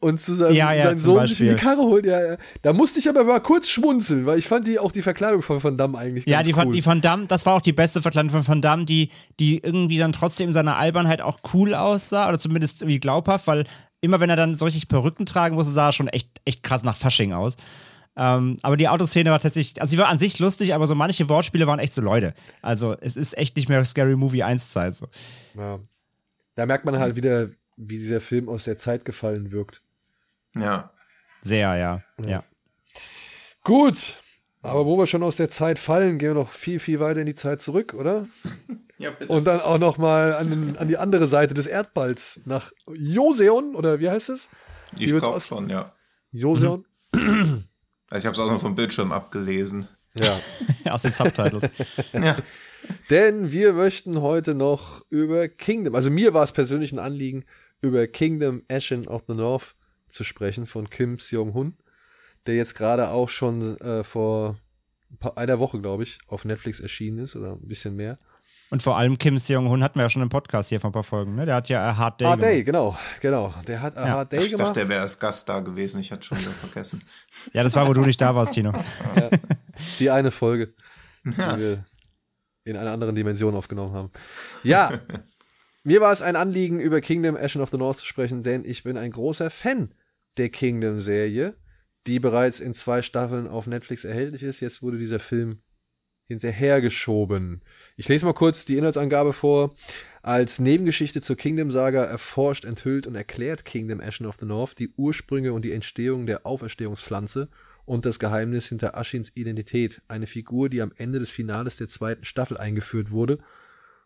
A: und zu seinem,
B: Ja, ja,
A: seinen Sohn sich in die
B: Beispiel.
A: Karre holt. Ja, ja. Da musste ich aber mal kurz schmunzeln, weil ich fand die auch die Verkleidung von Van Damme eigentlich
B: Ja,
A: ganz
B: die,
A: cool.
B: von, die Van Damme, das war auch die beste Verkleidung von Van Damme, die, die irgendwie dann trotzdem in seiner Albernheit auch cool aussah oder zumindest irgendwie glaubhaft, weil immer wenn er dann so richtig Perücken tragen musste, sah er schon echt, echt krass nach Fasching aus. Ähm, aber die Autoszene war tatsächlich, also sie war an sich lustig, aber so manche Wortspiele waren echt so Leute. Also es ist echt nicht mehr Scary Movie 1 Zeit. So.
A: ja. Da merkt man halt wieder, wie dieser Film aus der Zeit gefallen wirkt.
C: Ja.
B: Sehr, ja. ja.
A: Gut. Aber wo wir schon aus der Zeit fallen, gehen wir noch viel, viel weiter in die Zeit zurück, oder?
C: Ja, bitte.
A: Und dann auch noch mal an, den- an die andere Seite des Erdballs, nach Joseon, oder wie heißt es?
C: ich glaube
A: aus-
C: schon, ja.
A: Joseon?
C: Also ich habe es auch noch vom Bildschirm abgelesen.
A: Ja.
B: Aus den Subtitles.
C: Ja.
A: Denn wir möchten heute noch über Kingdom, also mir war es persönlich ein Anliegen, über Kingdom Ashen of the North zu sprechen von Kim Seong-hun, der jetzt gerade auch schon äh, vor einer Woche, glaube ich, auf Netflix erschienen ist oder ein bisschen mehr.
B: Und vor allem Kim Seong-hun hatten wir ja schon im Podcast hier vor ein paar Folgen. Ne? Der hat ja A Hard Day.
A: Hard Day,
B: gemacht.
A: genau, genau. Der hat A
B: Ja.
A: Hard
C: Ich
A: Day
C: dachte,
A: gemacht.
C: der wäre als Gast da gewesen. Ich hatte schon wieder vergessen.
B: Ja, das war, wo du nicht da warst, Tino.
A: Die eine Folge, die wir in einer anderen Dimension aufgenommen haben. Ja, mir war es ein Anliegen, über Kingdom Ashen of the North zu sprechen, denn ich bin ein großer Fan der Kingdom-Serie, die bereits in zwei Staffeln auf Netflix erhältlich ist. Jetzt wurde dieser Film hinterhergeschoben. Ich lese mal kurz die Inhaltsangabe vor. Als Nebengeschichte zur Kingdom-Saga erforscht, enthüllt und erklärt Kingdom Ashen of the North die Ursprünge und die Entstehung der Auferstehungspflanze und das Geheimnis hinter Aschins Identität, eine Figur, die am Ende des Finales der zweiten Staffel eingeführt wurde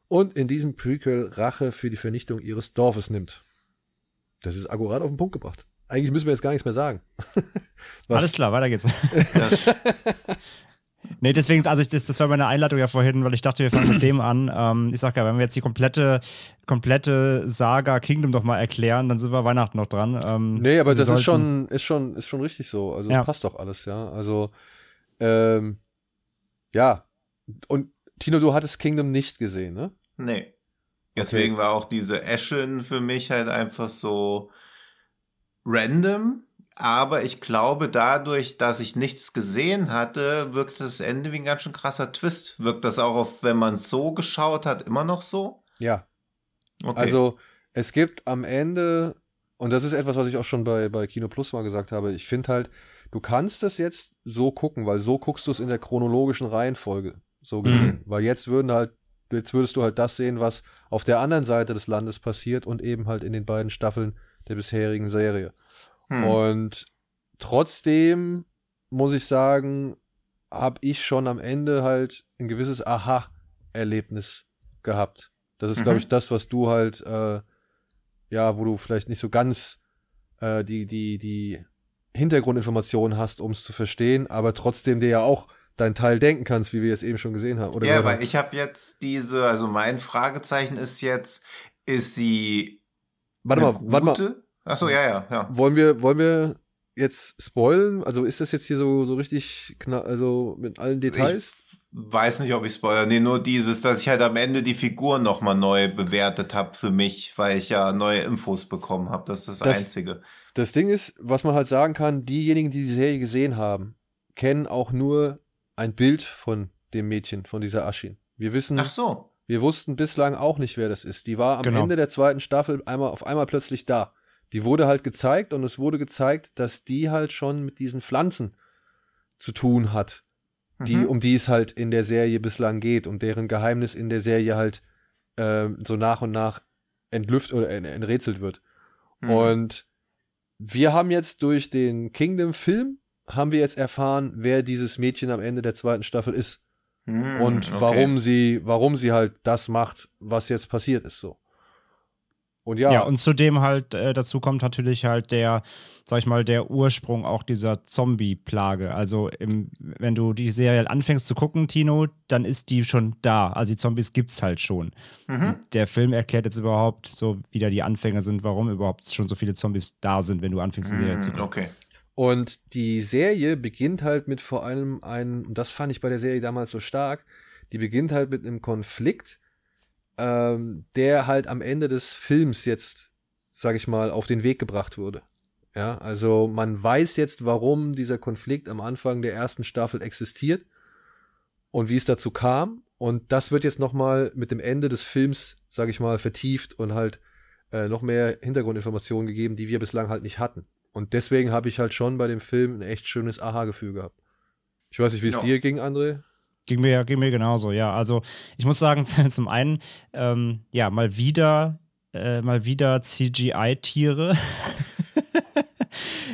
A: und in diesem Prequel Rache für die Vernichtung ihres Dorfes nimmt. Das ist akkurat auf den Punkt gebracht. Eigentlich müssen wir jetzt gar nichts mehr sagen. Was-
B: Alles klar, weiter geht's. Nee, deswegen, also ich, das, das war meine Einladung ja vorhin, weil ich dachte, wir fangen mit dem an. Ähm, ich sag ja, wenn wir jetzt die komplette, komplette Saga Kingdom doch mal erklären, dann sind wir Weihnachten noch dran. Ähm,
A: Nee, aber das ist schon, ist schon, ist schon richtig so. Also
B: Ja.
A: das passt doch alles, ja. Also, ähm, ja. Und Tino, du hattest Kingdom nicht gesehen, ne?
C: nee. Deswegen war auch diese Ashen für mich halt einfach so random. Aber ich glaube, dadurch, dass ich nichts gesehen hatte, wirkt das Ende wie ein ganz schön krasser Twist. Wirkt das auch auf, wenn man es so geschaut hat, immer noch so?
A: Ja.
C: Okay.
A: Also, es gibt am Ende, und das ist etwas, was ich auch schon bei, bei Kino Plus mal gesagt habe, ich finde halt, du kannst das jetzt so gucken, weil so guckst du es in der chronologischen Reihenfolge, so gesehen. Weil jetzt würden halt, jetzt würdest du halt das sehen, was auf der anderen Seite des Landes passiert und eben halt in den beiden Staffeln der bisherigen Serie.
C: Hm.
A: Und trotzdem muss ich sagen, habe ich schon am Ende halt ein gewisses Aha-Erlebnis gehabt. Das ist, glaube
C: Mhm.
A: ich, das, was du halt, äh, ja, wo du vielleicht nicht so ganz äh, die, die, die Hintergrundinformationen hast, um es zu verstehen, aber trotzdem dir ja auch dein Teil denken kannst, wie wir es eben schon gesehen haben. Oder
C: ja,
A: haben.
C: ich habe jetzt diese, also mein Fragezeichen ist jetzt, ist sie
A: Warte mal, warte mal.
C: gute? Achso, ja, ja, ja.
A: Wollen wir, wollen wir jetzt spoilen? Also ist das jetzt hier so, so richtig, kna also mit allen Details?
C: Ich weiß nicht, ob ich spoiler. Nee, nur dieses, dass ich halt am Ende die Figur nochmal neu bewertet habe für mich, weil ich ja neue Infos bekommen habe. Das ist das,
A: Das-
C: Einzige.
A: Das Ding ist, was man halt sagen kann, diejenigen, die die Serie gesehen haben, kennen auch nur ein Bild von dem Mädchen, von dieser Aschin. Wir wissen,
C: Ach so.
A: Wir wussten bislang auch nicht, wer das ist. Die war am
B: Genau.
A: Ende der zweiten Staffel einmal auf einmal plötzlich da. Die wurde halt gezeigt und es wurde gezeigt, dass die halt schon mit diesen Pflanzen zu tun hat, die,
C: Mhm.
A: um die es halt in der Serie bislang geht und deren Geheimnis in der Serie halt ähm, so nach und nach entlüft oder en- enträtselt wird.
C: Mhm.
A: Und wir haben jetzt durch den Kingdom-Film haben wir jetzt erfahren, wer dieses Mädchen am Ende der zweiten Staffel ist
C: Mhm,
A: und
C: okay.
A: warum sie, warum sie halt das macht, was jetzt passiert ist so. Und ja,
B: Ja, und zudem halt äh, dazu kommt natürlich halt der, sag ich mal, der Ursprung auch dieser Zombie-Plage. Also im, wenn du die Serie anfängst zu gucken, Tino, dann ist die schon da. Also die Zombies gibt's halt schon.
C: Mhm.
B: Der Film erklärt jetzt überhaupt so, wie da die Anfänge sind, warum überhaupt schon so viele Zombies da sind, wenn du anfängst, die Serie zu
C: Mhm,
B: gucken.
C: Okay.
A: Und die Serie beginnt halt mit vor allem einem, und das fand ich bei der Serie damals so stark, die beginnt halt mit einem Konflikt, ähm, der halt am Ende des Films jetzt, sag ich mal, auf den Weg gebracht wurde. Ja, also man weiß jetzt, warum dieser Konflikt am Anfang der ersten Staffel existiert und wie es dazu kam. Und das wird jetzt nochmal mit dem Ende des Films, sag ich mal, vertieft und halt äh, noch mehr Hintergrundinformationen gegeben, die wir bislang halt nicht hatten. Und deswegen habe ich halt schon bei dem Film ein echt schönes Aha-Gefühl gehabt. Ich weiß nicht, wie es
C: Ja.
A: dir ging, André.
B: Ging mir, ging mir genauso, ja. Also ich muss sagen, zum einen, ähm, ja, mal wieder, äh, mal wieder CGI-Tiere.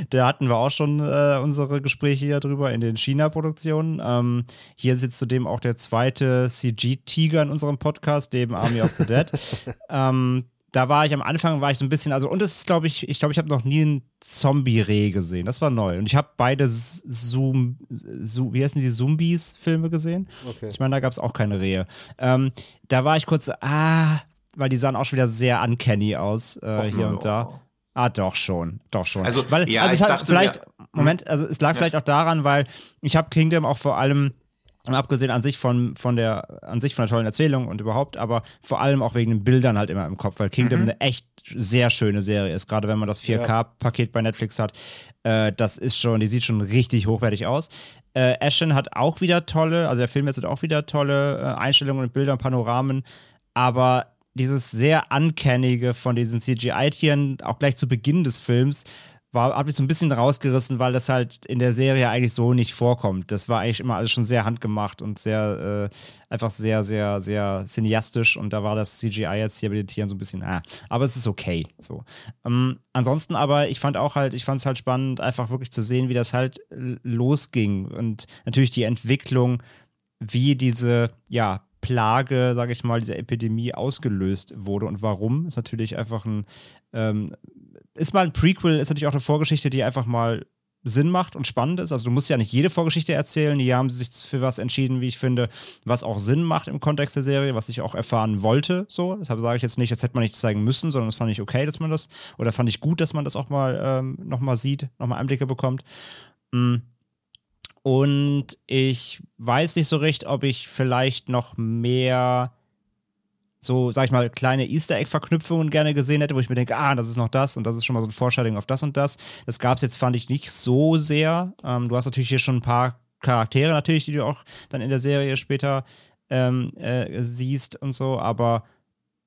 B: Da hatten wir auch schon äh, unsere Gespräche hier drüber in den China-Produktionen. Ähm, hier sitzt zudem auch der zweite CG-Tiger in unserem Podcast, neben Army of the Dead. ähm, da war ich am Anfang, war ich so ein bisschen, also, und das ist, glaube ich, ich glaube, ich habe noch nie ein Zombie-Reh gesehen. Das war neu. Und ich habe beide Zoom, Zoom, wie heißen die Zombies-Filme gesehen? Okay. Ich meine, da gab es auch keine Rehe. Ähm, da war ich kurz, ah, weil die sahen auch schon wieder sehr uncanny aus, äh, hier und da. Ah, doch schon, doch schon.
C: Also,
B: weil,
C: ja,
B: also
C: ich
B: es hat
C: dachte,
B: vielleicht,
C: ja.
B: Moment, also es lag ja. vielleicht auch daran, weil ich habe Kingdom auch vor allem abgesehen an sich von, von der an sich von der tollen Erzählung und überhaupt, aber vor allem auch wegen den Bildern halt immer im Kopf, weil Kingdom mhm. eine echt sehr schöne Serie ist, gerade wenn man das 4K-Paket bei Netflix hat. Äh, das ist schon, die sieht schon richtig hochwertig aus. Äh, Ashen hat auch wieder tolle, also der Film jetzt hat auch wieder tolle äh, Einstellungen und Bilder und Panoramen, aber dieses sehr Uncannige von diesen CGI-Tieren, auch gleich zu Beginn des Films, war, habe ich so ein bisschen rausgerissen, weil das halt in der Serie eigentlich so nicht vorkommt. Das war eigentlich immer alles schon sehr handgemacht und sehr, äh, einfach sehr, sehr, sehr cineastisch und da war das CGI jetzt hier bei den Tieren so ein bisschen, ah, aber es ist okay. So. Ähm, ansonsten aber, ich fand auch halt, ich fand es halt spannend, einfach wirklich zu sehen, wie das halt losging und natürlich die Entwicklung, wie diese, ja, Plage, sage ich mal, dieser Epidemie ausgelöst wurde und warum, ist natürlich einfach ein, ähm, ist mal ein Prequel, ist natürlich auch eine Vorgeschichte, die einfach mal Sinn macht und spannend ist. Also du musst ja nicht jede Vorgeschichte erzählen. Hier haben sie sich für was entschieden, wie ich finde, was auch Sinn macht im Kontext der Serie, was ich auch erfahren wollte. So, deshalb sage ich jetzt nicht, das hätte man nicht zeigen müssen, sondern das fand ich okay, dass man das oder fand ich gut, dass man das auch mal ähm, noch mal sieht, noch mal Einblicke bekommt. Mm. Und ich weiß nicht so recht, ob ich vielleicht noch mehr so, sag ich mal, kleine Easter Egg-Verknüpfungen gerne gesehen hätte, wo ich mir denke, ah, das ist noch das und das ist schon mal so ein Foreshadowing auf das und das. Das gab es jetzt, fand ich, nicht so sehr. Ähm, du hast natürlich hier schon ein paar Charaktere natürlich, die du auch dann in der Serie später ähm, äh, siehst und so, aber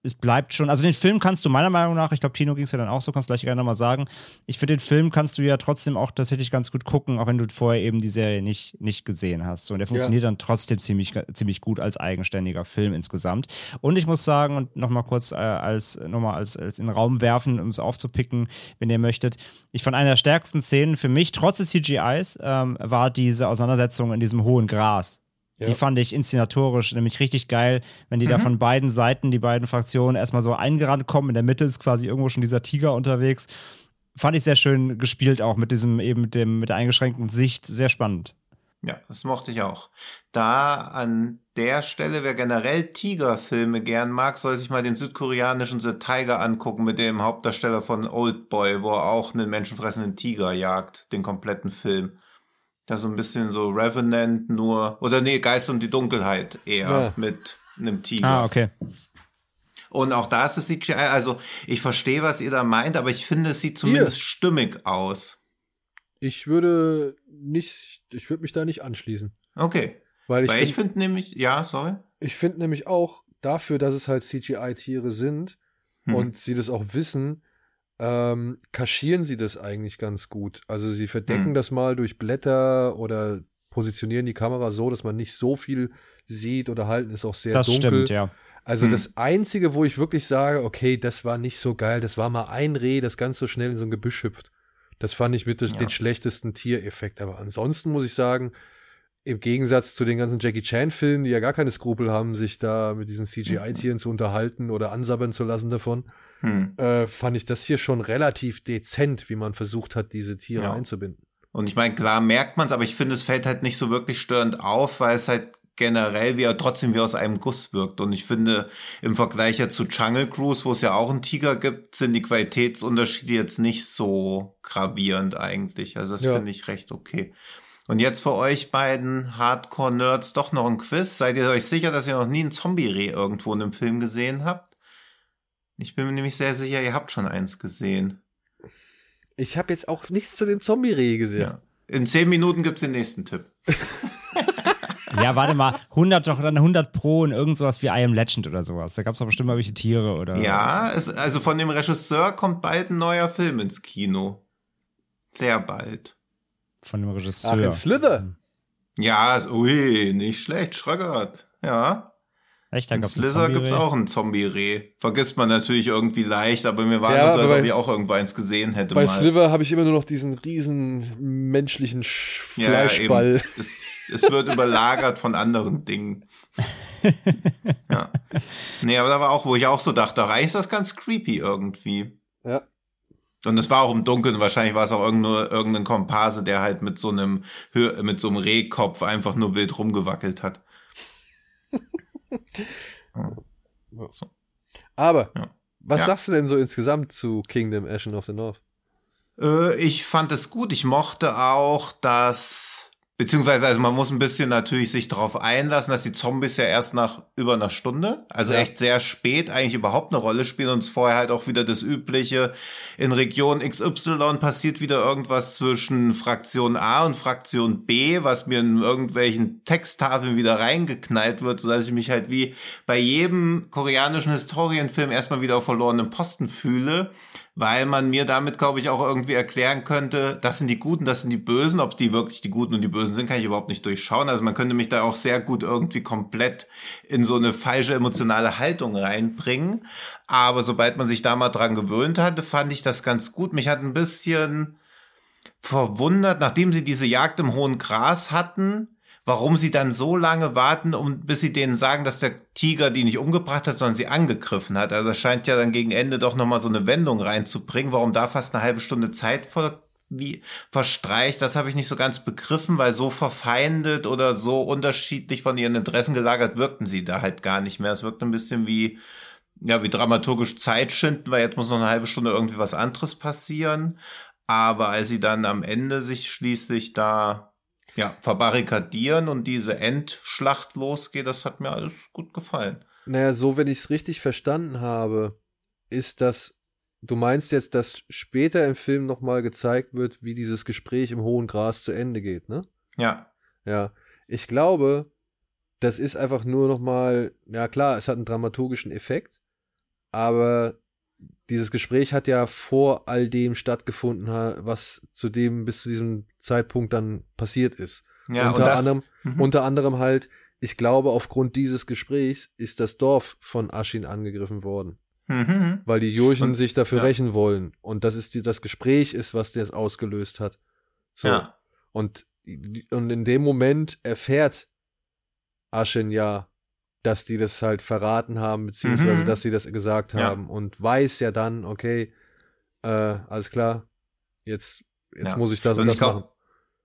B: es bleibt schon, also den Film kannst du meiner Meinung nach, ich glaube, Tino ging es ja dann auch so, kannst du gleich gerne nochmal sagen. Ich finde, den Film kannst du ja trotzdem auch tatsächlich ganz gut gucken, auch wenn du vorher eben die Serie nicht, nicht gesehen hast. So, und der funktioniert ja. dann trotzdem ziemlich, ziemlich gut als eigenständiger Film insgesamt. Und ich muss sagen, und nochmal kurz äh, als, nochmal als, als in den Raum werfen, um es aufzupicken, wenn ihr möchtet. Ich fand eine der stärksten Szenen für mich, trotz des CGIs, ähm, war diese Auseinandersetzung in diesem hohen Gras ja. Die fand ich inszenatorisch nämlich richtig geil, wenn die mhm. da von beiden Seiten, die beiden Fraktionen, erstmal so eingerannt kommen. In der Mitte ist quasi irgendwo schon dieser Tiger unterwegs. Fand ich sehr schön gespielt auch mit diesem, eben mit dem, mit der eingeschränkten Sicht. Sehr spannend.
C: Ja, das mochte ich auch. Da an der Stelle, wer generell Tigerfilme gern mag, soll sich mal den südkoreanischen The Tiger angucken mit dem Hauptdarsteller von Old Boy, wo er auch einen menschenfressenden Tiger jagt, den kompletten Film. Ja, so ein bisschen so Revenant nur, oder nee, Geist und die Dunkelheit eher ja. mit einem Tiger.
B: Ah, okay.
C: Und auch da ist es CGI, also ich verstehe, was ihr da meint, aber ich finde, es sieht zumindest Hier. stimmig aus.
A: Ich würde nicht, ich würde mich da nicht anschließen.
C: Okay. Weil ich, Weil ich finde find nämlich, ja, sorry.
A: Ich finde nämlich auch dafür, dass es halt CGI-Tiere sind hm. und sie das auch wissen, ähm, kaschieren sie das eigentlich ganz gut. Also sie verdecken hm. das mal durch Blätter oder positionieren die Kamera so, dass man nicht so viel sieht oder halten es auch sehr
B: das
A: dunkel.
B: Stimmt, ja.
A: Also hm. das Einzige, wo ich wirklich sage, okay, das war nicht so geil, das war mal ein Reh, das ganz so schnell in so ein Gebüsch hüpft. Das fand ich mit ja. den schlechtesten Tiereffekt. Aber ansonsten muss ich sagen, im Gegensatz zu den ganzen Jackie Chan-Filmen, die ja gar keine Skrupel haben, sich da mit diesen CGI-Tieren zu unterhalten oder ansabbern zu lassen davon, hm. äh, fand ich das hier schon relativ dezent, wie man versucht hat, diese Tiere ja. einzubinden.
C: Und ich meine, klar merkt man es, aber ich finde, es fällt halt nicht so wirklich störend auf, weil es halt generell wie er trotzdem wie aus einem Guss wirkt. Und ich finde, im Vergleich ja zu Jungle Cruise, wo es ja auch einen Tiger gibt, sind die Qualitätsunterschiede jetzt nicht so gravierend eigentlich. Also das ja. finde ich recht okay. Und jetzt für euch beiden Hardcore-Nerds doch noch ein Quiz. Seid ihr euch sicher, dass ihr noch nie ein Zombie-Reh irgendwo in einem Film gesehen habt? Ich bin mir nämlich sehr sicher, ihr habt schon eins gesehen.
A: Ich habe jetzt auch nichts zu dem Zombie-Reh gesehen. Ja.
C: In zehn Minuten gibt es den nächsten Tipp.
B: ja, warte mal, 100 doch dann 100 Pro und irgend sowas wie I Am Legend oder sowas. Da gab es doch bestimmt mal welche Tiere oder.
C: Ja, es, also von dem Regisseur kommt bald ein neuer Film ins Kino. Sehr bald.
B: Von dem Regisseur.
A: Ach, in Slither.
C: Ja, ui, nicht schlecht, Schröckert. Ja.
B: Echt, da ein
C: Slither gibt es auch ein Zombie-Reh. Vergisst man natürlich irgendwie leicht, aber mir war
A: Ja,
C: nur so, als ob ich auch irgendwo eins gesehen hätte.
A: Bei
C: mal.
A: Sliver habe ich immer nur noch diesen riesen menschlichen Sch
C: Ja,
A: Fleischball.
C: eben. Es, es wird überlagert von anderen Dingen. ja. Nee, aber da war auch, wo ich auch so dachte, ach, eigentlich ist das ganz creepy irgendwie.
A: Ja.
C: Und es war auch im Dunkeln, wahrscheinlich war es auch irgendein, irgendein Komparse, der halt mit so einem mit so einem Rehkopf einfach nur wild rumgewackelt hat. So.
A: Aber,
C: Ja.
A: was
C: Ja.
A: sagst du denn so insgesamt zu Kingdom Ashen of the North?
C: Äh, ich fand es gut. Ich mochte auch, dass, beziehungsweise, also man muss ein bisschen natürlich sich darauf einlassen, dass die Zombies ja erst nach über einer Stunde, also
A: Ja.
C: echt sehr spät, eigentlich überhaupt eine Rolle spielen und es vorher halt auch wieder das Übliche. In Region XY passiert wieder irgendwas zwischen Fraktion A und Fraktion B, was mir in irgendwelchen Texttafeln wieder reingeknallt wird, sodass ich mich halt wie bei jedem koreanischen Historienfilm erstmal wieder auf verlorenen Posten fühle weil man mir damit, glaube ich, auch irgendwie erklären könnte, das sind die Guten, das sind die Bösen. Ob die wirklich die Guten und die Bösen sind, kann ich überhaupt nicht durchschauen. Also man könnte mich da auch sehr gut irgendwie komplett in so eine falsche emotionale Haltung reinbringen. Aber sobald man sich da mal dran gewöhnt hatte, fand ich das ganz gut. Mich hat ein bisschen verwundert, nachdem sie diese Jagd im hohen Gras hatten, warum sie dann so lange warten, um bis sie denen sagen, dass der Tiger die nicht umgebracht hat, sondern sie angegriffen hat. Also es scheint ja dann gegen Ende doch nochmal so eine Wendung reinzubringen, warum da fast eine halbe Stunde Zeit ver wie verstreicht, das habe ich nicht so ganz begriffen, weil so verfeindet oder so unterschiedlich von ihren Interessen gelagert wirkten sie da halt gar nicht mehr. Es wirkt ein bisschen wie, ja, wie dramaturgisch Zeit schinden, weil jetzt muss noch eine halbe Stunde irgendwie was anderes passieren. Aber als sie dann am Ende sich schließlich da ja, verbarrikadieren und diese Endschlacht losgeht, das hat mir alles gut gefallen.
A: Naja, so, wenn ich es richtig verstanden habe, ist das, du meinst jetzt, dass später im Film nochmal gezeigt wird, wie dieses Gespräch im hohen Gras zu Ende geht, ne?
C: Ja,
A: Ja. Ich glaube, das ist einfach nur nochmal, ja klar, es hat einen dramaturgischen Effekt, aber dieses Gespräch hat ja vor all dem stattgefunden, was zu dem bis zu diesem Zeitpunkt dann passiert ist.
C: ja
A: unter,
C: das,
A: anderem,
C: Mhm.
A: unter anderem halt, ich glaube, aufgrund dieses Gesprächs ist das Dorf von Aschin angegriffen worden,
C: Mhm.
A: weil die Jurchen
C: Und-
A: sich dafür
C: ja.
A: rächen wollen. Und das ist die, das Gespräch ist, was das ausgelöst hat. So.
C: Ja,
A: Und, und in dem Moment erfährt Aschin ja, dass die das halt verraten haben, beziehungsweise
C: Mhm.
A: dass sie das gesagt
C: Ja.
A: haben und weiß ja dann, okay, äh, alles klar, jetzt, jetzt
C: Ja.
A: muss ich das und,
C: Und
A: das
C: glaub,
A: machen.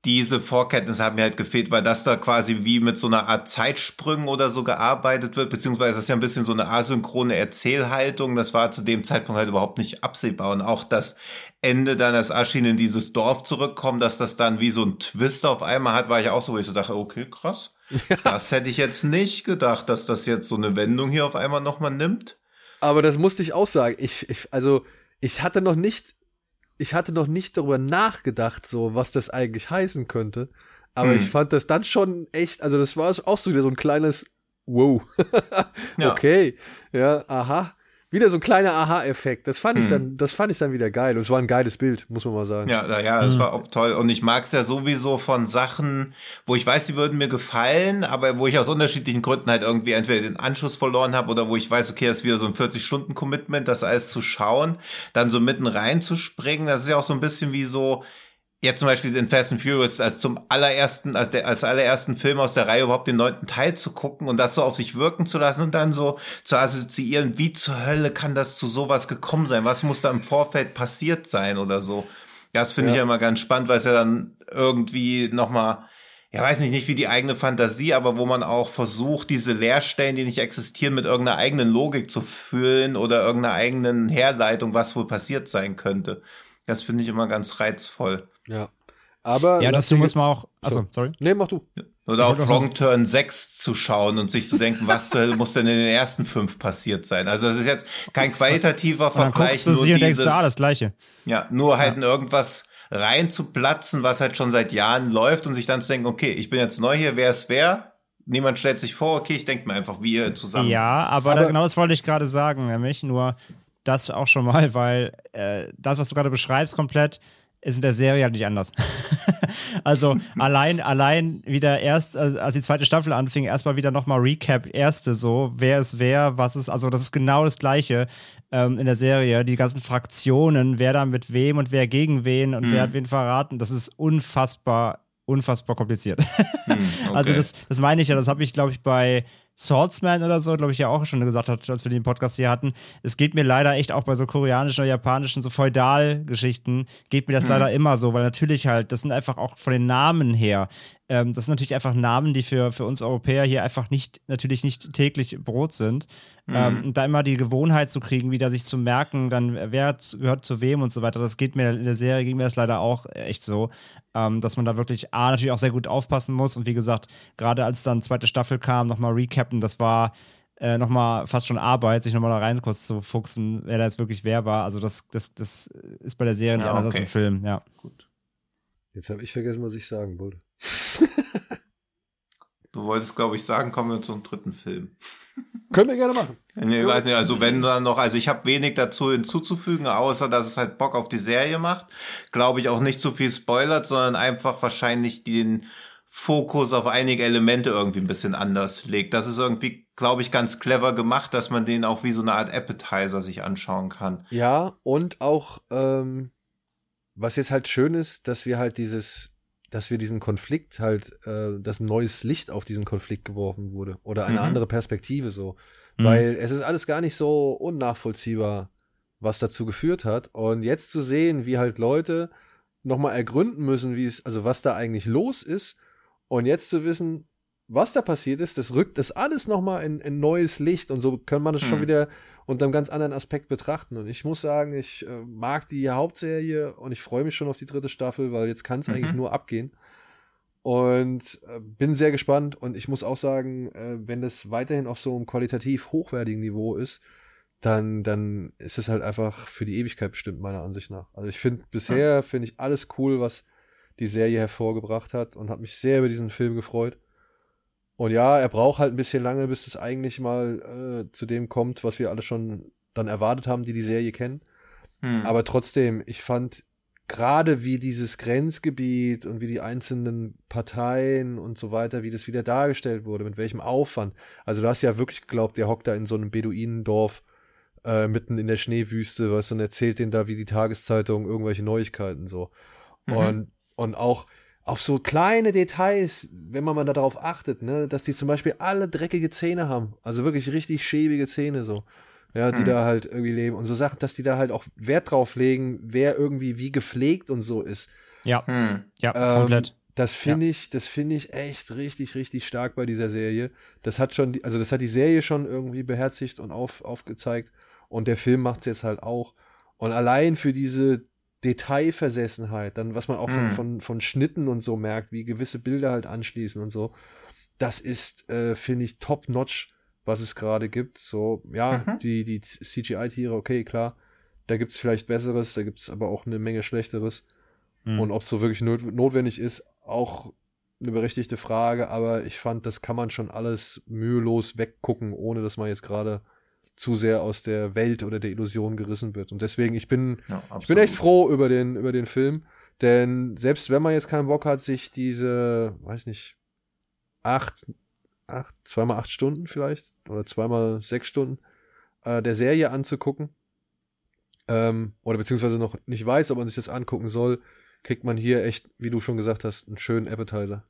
C: diese Vorkenntnisse haben mir halt gefehlt, weil das da quasi wie mit so einer Art Zeitsprüngen oder so gearbeitet wird, beziehungsweise das ist ja ein bisschen so eine asynchrone Erzählhaltung. Das war zu dem Zeitpunkt halt überhaupt nicht absehbar. Und auch das Ende dann, als Aschin in dieses Dorf zurückkommt, dass das dann wie so ein Twist auf einmal hat, war ich auch so, wo ich so dachte, okay, krass. Das hätte ich jetzt nicht gedacht, dass das jetzt so eine Wendung hier auf einmal nochmal nimmt.
A: Aber das musste ich auch sagen. Ich, ich, also, ich hatte noch nicht, ich hatte noch nicht darüber nachgedacht, so, was das eigentlich heißen könnte. Aber
C: Hm.
A: ich fand das dann schon echt, also das war auch so wieder so ein kleines Wow.
C: Ja.
A: Okay. Ja, aha. Wieder so ein kleiner Aha-Effekt. Das fand ich
C: Hm.
A: dann, das fand ich dann wieder geil. Und es war ein geiles Bild, muss man mal sagen.
C: Ja, na ja, das
B: Mhm.
C: war auch toll. Und ich mag es ja sowieso von Sachen, wo ich weiß, die würden mir gefallen, aber wo ich aus unterschiedlichen Gründen halt irgendwie entweder den Anschluss verloren habe oder wo ich weiß, okay, das ist wieder so ein 40-Stunden-Commitment, das alles zu schauen, dann so mitten reinzuspringen. Das ist ja auch so ein bisschen wie so, Jetzt zum Beispiel in Fast and Furious als zum allerersten, als der als allerersten Film aus der Reihe überhaupt den neunten Teil zu gucken und das so auf sich wirken zu lassen und dann so zu assoziieren, wie zur Hölle kann das zu sowas gekommen sein? Was muss da im Vorfeld passiert sein oder so? Das finde
A: Ja.
C: ich ja immer ganz spannend, weil es ja dann irgendwie nochmal, ja weiß nicht, nicht wie die eigene Fantasie, aber wo man auch versucht, diese Leerstellen, die nicht existieren, mit irgendeiner eigenen Logik zu füllen oder irgendeiner eigenen Herleitung, was wohl passiert sein könnte. Das finde ich immer ganz reizvoll.
A: Ja. Aber.
B: Ja, dazu muss man auch. Achso, sorry.
A: Nee, mach du.
C: Oder auch
B: was-
C: Wrong Turn 6 zu schauen und sich zu denken, was zur Hölle muss denn in den ersten fünf passiert sein? Also das ist jetzt kein qualitativer
B: Und dann
C: Vergleich,
B: guckst du
C: nur
B: sie und denkst,
C: dieses,
B: ah, das Gleiche.
C: ja, nur halt in irgendwas reinzuplatzen, was halt schon seit Jahren läuft und sich dann zu denken, okay, ich bin jetzt neu hier, wer ist wer? Niemand stellt sich vor, okay, ich denke mir einfach, wir zusammen.
B: Ja, aber,
A: Aber-
B: da, genau das wollte ich gerade sagen, nämlich nur das auch schon mal, weil äh, das, was du gerade beschreibst, komplett ist in der Serie halt nicht anders. also allein, allein wieder erst, als die zweite Staffel anfing, erstmal wieder nochmal Recap, erste so, wer ist wer, was ist, also das ist genau das Gleiche ähm, in der Serie. Die ganzen Fraktionen, wer da mit wem und wer gegen wen und mhm. wer hat wen verraten, das ist unfassbar, unfassbar kompliziert. Mhm, okay. Also das, das meine ich ja, das habe ich, glaube ich, bei Swordsman oder so, glaube ich, ja auch schon gesagt hat, als wir den Podcast hier hatten. Es geht mir leider echt auch bei so koreanischen oder japanischen, so Feudalgeschichten, geht mir das mhm. leider immer so, weil natürlich halt, das sind einfach auch von den Namen her, ähm, das sind natürlich einfach Namen, die für, für uns Europäer hier einfach nicht, natürlich nicht täglich Brot sind. Mhm. Ähm, und da immer die Gewohnheit zu kriegen, wieder sich zu merken, dann wer gehört zu wem und so weiter, das geht mir in der Serie, ging mir das leider auch echt so, ähm, dass man da wirklich A, natürlich auch sehr gut aufpassen muss und wie gesagt, gerade als dann zweite Staffel kam, nochmal recappen, das war äh, nochmal fast schon Arbeit, sich nochmal da rein kurz zu fuchsen, wer da jetzt wirklich wer war. Also das, das, das ist bei der Serie nicht ja, anders okay. als im Film, ja. Gut.
A: Jetzt habe ich vergessen, was ich sagen wollte.
C: du wolltest, glaube ich, sagen, kommen wir zum dritten Film.
A: Können wir gerne machen.
C: Nee, weiß nicht, also wenn dann noch, also ich habe wenig dazu hinzuzufügen, außer dass es halt Bock auf die Serie macht. Glaube ich auch nicht zu viel spoilert, sondern einfach wahrscheinlich den Fokus auf einige Elemente irgendwie ein bisschen anders legt. Das ist irgendwie, glaube ich, ganz clever gemacht, dass man den auch wie so eine Art Appetizer sich anschauen kann.
A: Ja, und auch, ähm, was jetzt halt schön ist, dass wir halt dieses dass wir diesen Konflikt halt, äh, dass ein neues Licht auf diesen Konflikt geworfen wurde oder eine mhm. andere Perspektive so. Mhm. Weil es ist alles gar nicht so unnachvollziehbar, was dazu geführt hat. Und jetzt zu sehen, wie halt Leute nochmal ergründen müssen, wie es, also was da eigentlich los ist. Und jetzt zu wissen, was da passiert ist, das rückt das alles nochmal in, in neues Licht und so kann man das hm. schon wieder unter einem ganz anderen Aspekt betrachten. Und ich muss sagen, ich äh, mag die Hauptserie und ich freue mich schon auf die dritte Staffel, weil jetzt kann es mhm. eigentlich nur abgehen. Und äh, bin sehr gespannt und ich muss auch sagen, äh, wenn das weiterhin auf so einem qualitativ hochwertigen Niveau ist, dann, dann ist es halt einfach für die Ewigkeit bestimmt, meiner Ansicht nach. Also ich finde bisher, finde ich alles cool, was die Serie hervorgebracht hat und habe mich sehr über diesen Film gefreut. Und ja, er braucht halt ein bisschen lange, bis es eigentlich mal äh, zu dem kommt, was wir alle schon dann erwartet haben, die die Serie kennen. Hm. Aber trotzdem, ich fand gerade wie dieses Grenzgebiet und wie die einzelnen Parteien und so weiter, wie das wieder dargestellt wurde, mit welchem Aufwand. Also du hast ja wirklich geglaubt, der hockt da in so einem Beduinendorf äh, mitten in der Schneewüste, was und erzählt denen da wie die Tageszeitung irgendwelche Neuigkeiten so. Mhm. Und, und auch auf so kleine Details, wenn man mal darauf achtet, ne, dass die zum Beispiel alle dreckige Zähne haben. Also wirklich richtig schäbige Zähne so. Ja, die mhm. da halt irgendwie leben. Und so Sachen, dass die da halt auch Wert drauf legen, wer irgendwie wie gepflegt und so ist.
B: Ja, mhm. ja, ähm, komplett.
A: Das finde ja. ich, das finde ich echt richtig, richtig stark bei dieser Serie. Das hat schon, also das hat die Serie schon irgendwie beherzigt und auf, aufgezeigt. Und der Film macht es jetzt halt auch. Und allein für diese Detailversessenheit, dann was man auch von, mhm. von, von Schnitten und so merkt, wie gewisse Bilder halt anschließen und so. Das ist, äh, finde ich, top-notch, was es gerade gibt. So, ja, mhm. die, die CGI-Tiere, okay, klar, da gibt es vielleicht Besseres, da gibt es aber auch eine Menge Schlechteres. Mhm. Und ob es so wirklich not notwendig ist, auch eine berechtigte Frage, aber ich fand, das kann man schon alles mühelos weggucken, ohne dass man jetzt gerade zu sehr aus der Welt oder der Illusion gerissen wird. Und deswegen, ich bin, ja, ich bin echt froh über den, über den Film. Denn selbst wenn man jetzt keinen Bock hat, sich diese, weiß nicht, acht, acht, zweimal acht Stunden vielleicht oder zweimal sechs Stunden äh, der Serie anzugucken, ähm, oder beziehungsweise noch nicht weiß, ob man sich das angucken soll, kriegt man hier echt, wie du schon gesagt hast, einen schönen Appetizer.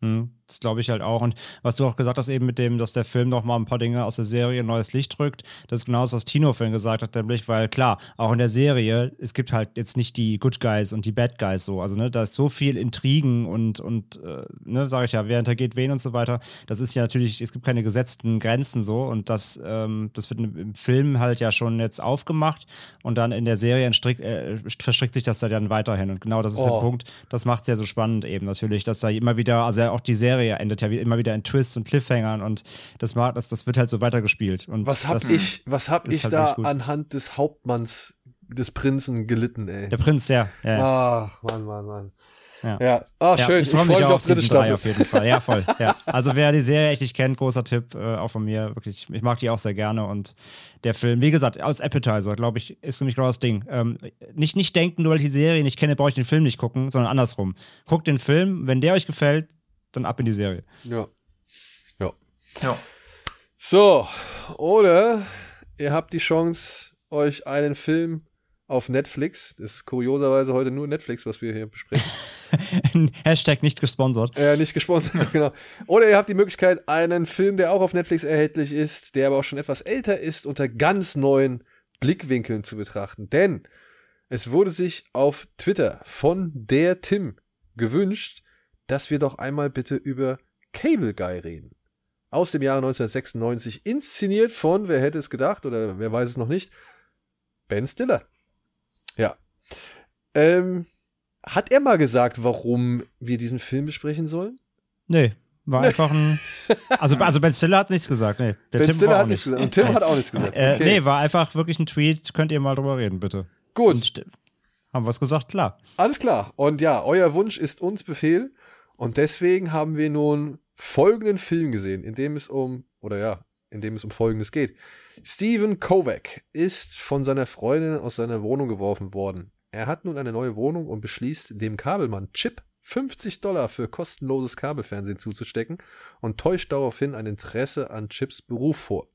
B: Mhm. Das glaube ich halt auch. Und was du auch gesagt hast, eben mit dem, dass der Film noch mal ein paar Dinge aus der Serie neues Licht drückt, das ist genau das, was Tino vorhin gesagt hat, nämlich, weil klar, auch in der Serie, es gibt halt jetzt nicht die Good Guys und die Bad Guys so. Also, ne, da ist so viel Intrigen und, und äh, ne, sage ich ja, wer hintergeht wen und so weiter. Das ist ja natürlich, es gibt keine gesetzten Grenzen so und das, ähm, das wird im Film halt ja schon jetzt aufgemacht und dann in der Serie äh, verstrickt sich das da dann weiterhin. Und genau das ist oh. der Punkt, das macht es ja so spannend eben natürlich, dass da immer wieder, also auch die Serie endet ja immer wieder in Twists und Cliffhangern und das, das, das wird halt so weitergespielt. Und
A: was hab ich, was hab ich halt da anhand des Hauptmanns, des Prinzen gelitten, ey?
B: Der Prinz, ja. ja.
A: Ach, Mann, Mann, Mann.
B: Ja.
A: Ja, ah,
B: Ja,
A: schön.
B: ich freue mich,
A: freu
B: auch auf
A: dritte
B: Season 3
A: Staffel.
B: auf jeden Fall. Ja, voll. Ja. Also wer die Serie echt nicht kennt, großer Tipp, äh, auch von mir. Wirklich, ich mag die auch sehr gerne. Und der Film, wie gesagt, als Appetizer, glaube ich, ist nämlich genau das Ding. Ähm, nicht, nicht denken, nur weil ich die Serie nicht kenne, brauche ich den Film nicht gucken, sondern andersrum. Guckt den Film, wenn der euch gefällt, dann ab in die Serie.
A: Ja. ja.
C: Ja.
A: So, oder ihr habt die Chance, euch einen Film auf Netflix, das ist kurioserweise heute nur Netflix, was wir hier besprechen,
B: Hashtag nicht gesponsert.
A: äh, nicht gesponsert, genau. Oder ihr habt die Möglichkeit, einen Film, der auch auf Netflix erhältlich ist, der aber auch schon etwas älter ist, unter ganz neuen Blickwinkeln zu betrachten. Denn es wurde sich auf Twitter von der Tim gewünscht, dass wir doch einmal bitte über Cable Guy reden. Aus dem Jahre 1996, inszeniert von, wer hätte es gedacht oder wer weiß es noch nicht, Ben Stiller. Ja. Ähm, hat er mal gesagt, warum wir diesen Film besprechen sollen?
B: Nee, war einfach ein. Also, also Ben Stiller hat nichts gesagt. Nee, der
A: ben
B: Tim
A: Stiller hat nichts
B: nicht.
A: gesagt. Und Tim hat auch nichts gesagt.
B: Äh,
A: Okay.
B: Nee, war einfach wirklich ein Tweet. Könnt ihr mal drüber reden, bitte.
A: Gut,
B: Und st- haben wir es gesagt? Klar.
A: alles klar. Und ja, euer Wunsch ist uns Befehl. Und deswegen haben wir nun folgenden Film gesehen, in dem es um, oder ja, in dem es um Folgendes geht. Steven Kovac ist von seiner Freundin aus seiner Wohnung geworfen worden. Er hat nun eine neue Wohnung und beschließt, dem Kabelmann Chip 50 Dollar für kostenloses Kabelfernsehen zuzustecken und täuscht daraufhin ein Interesse an Chips Beruf vor.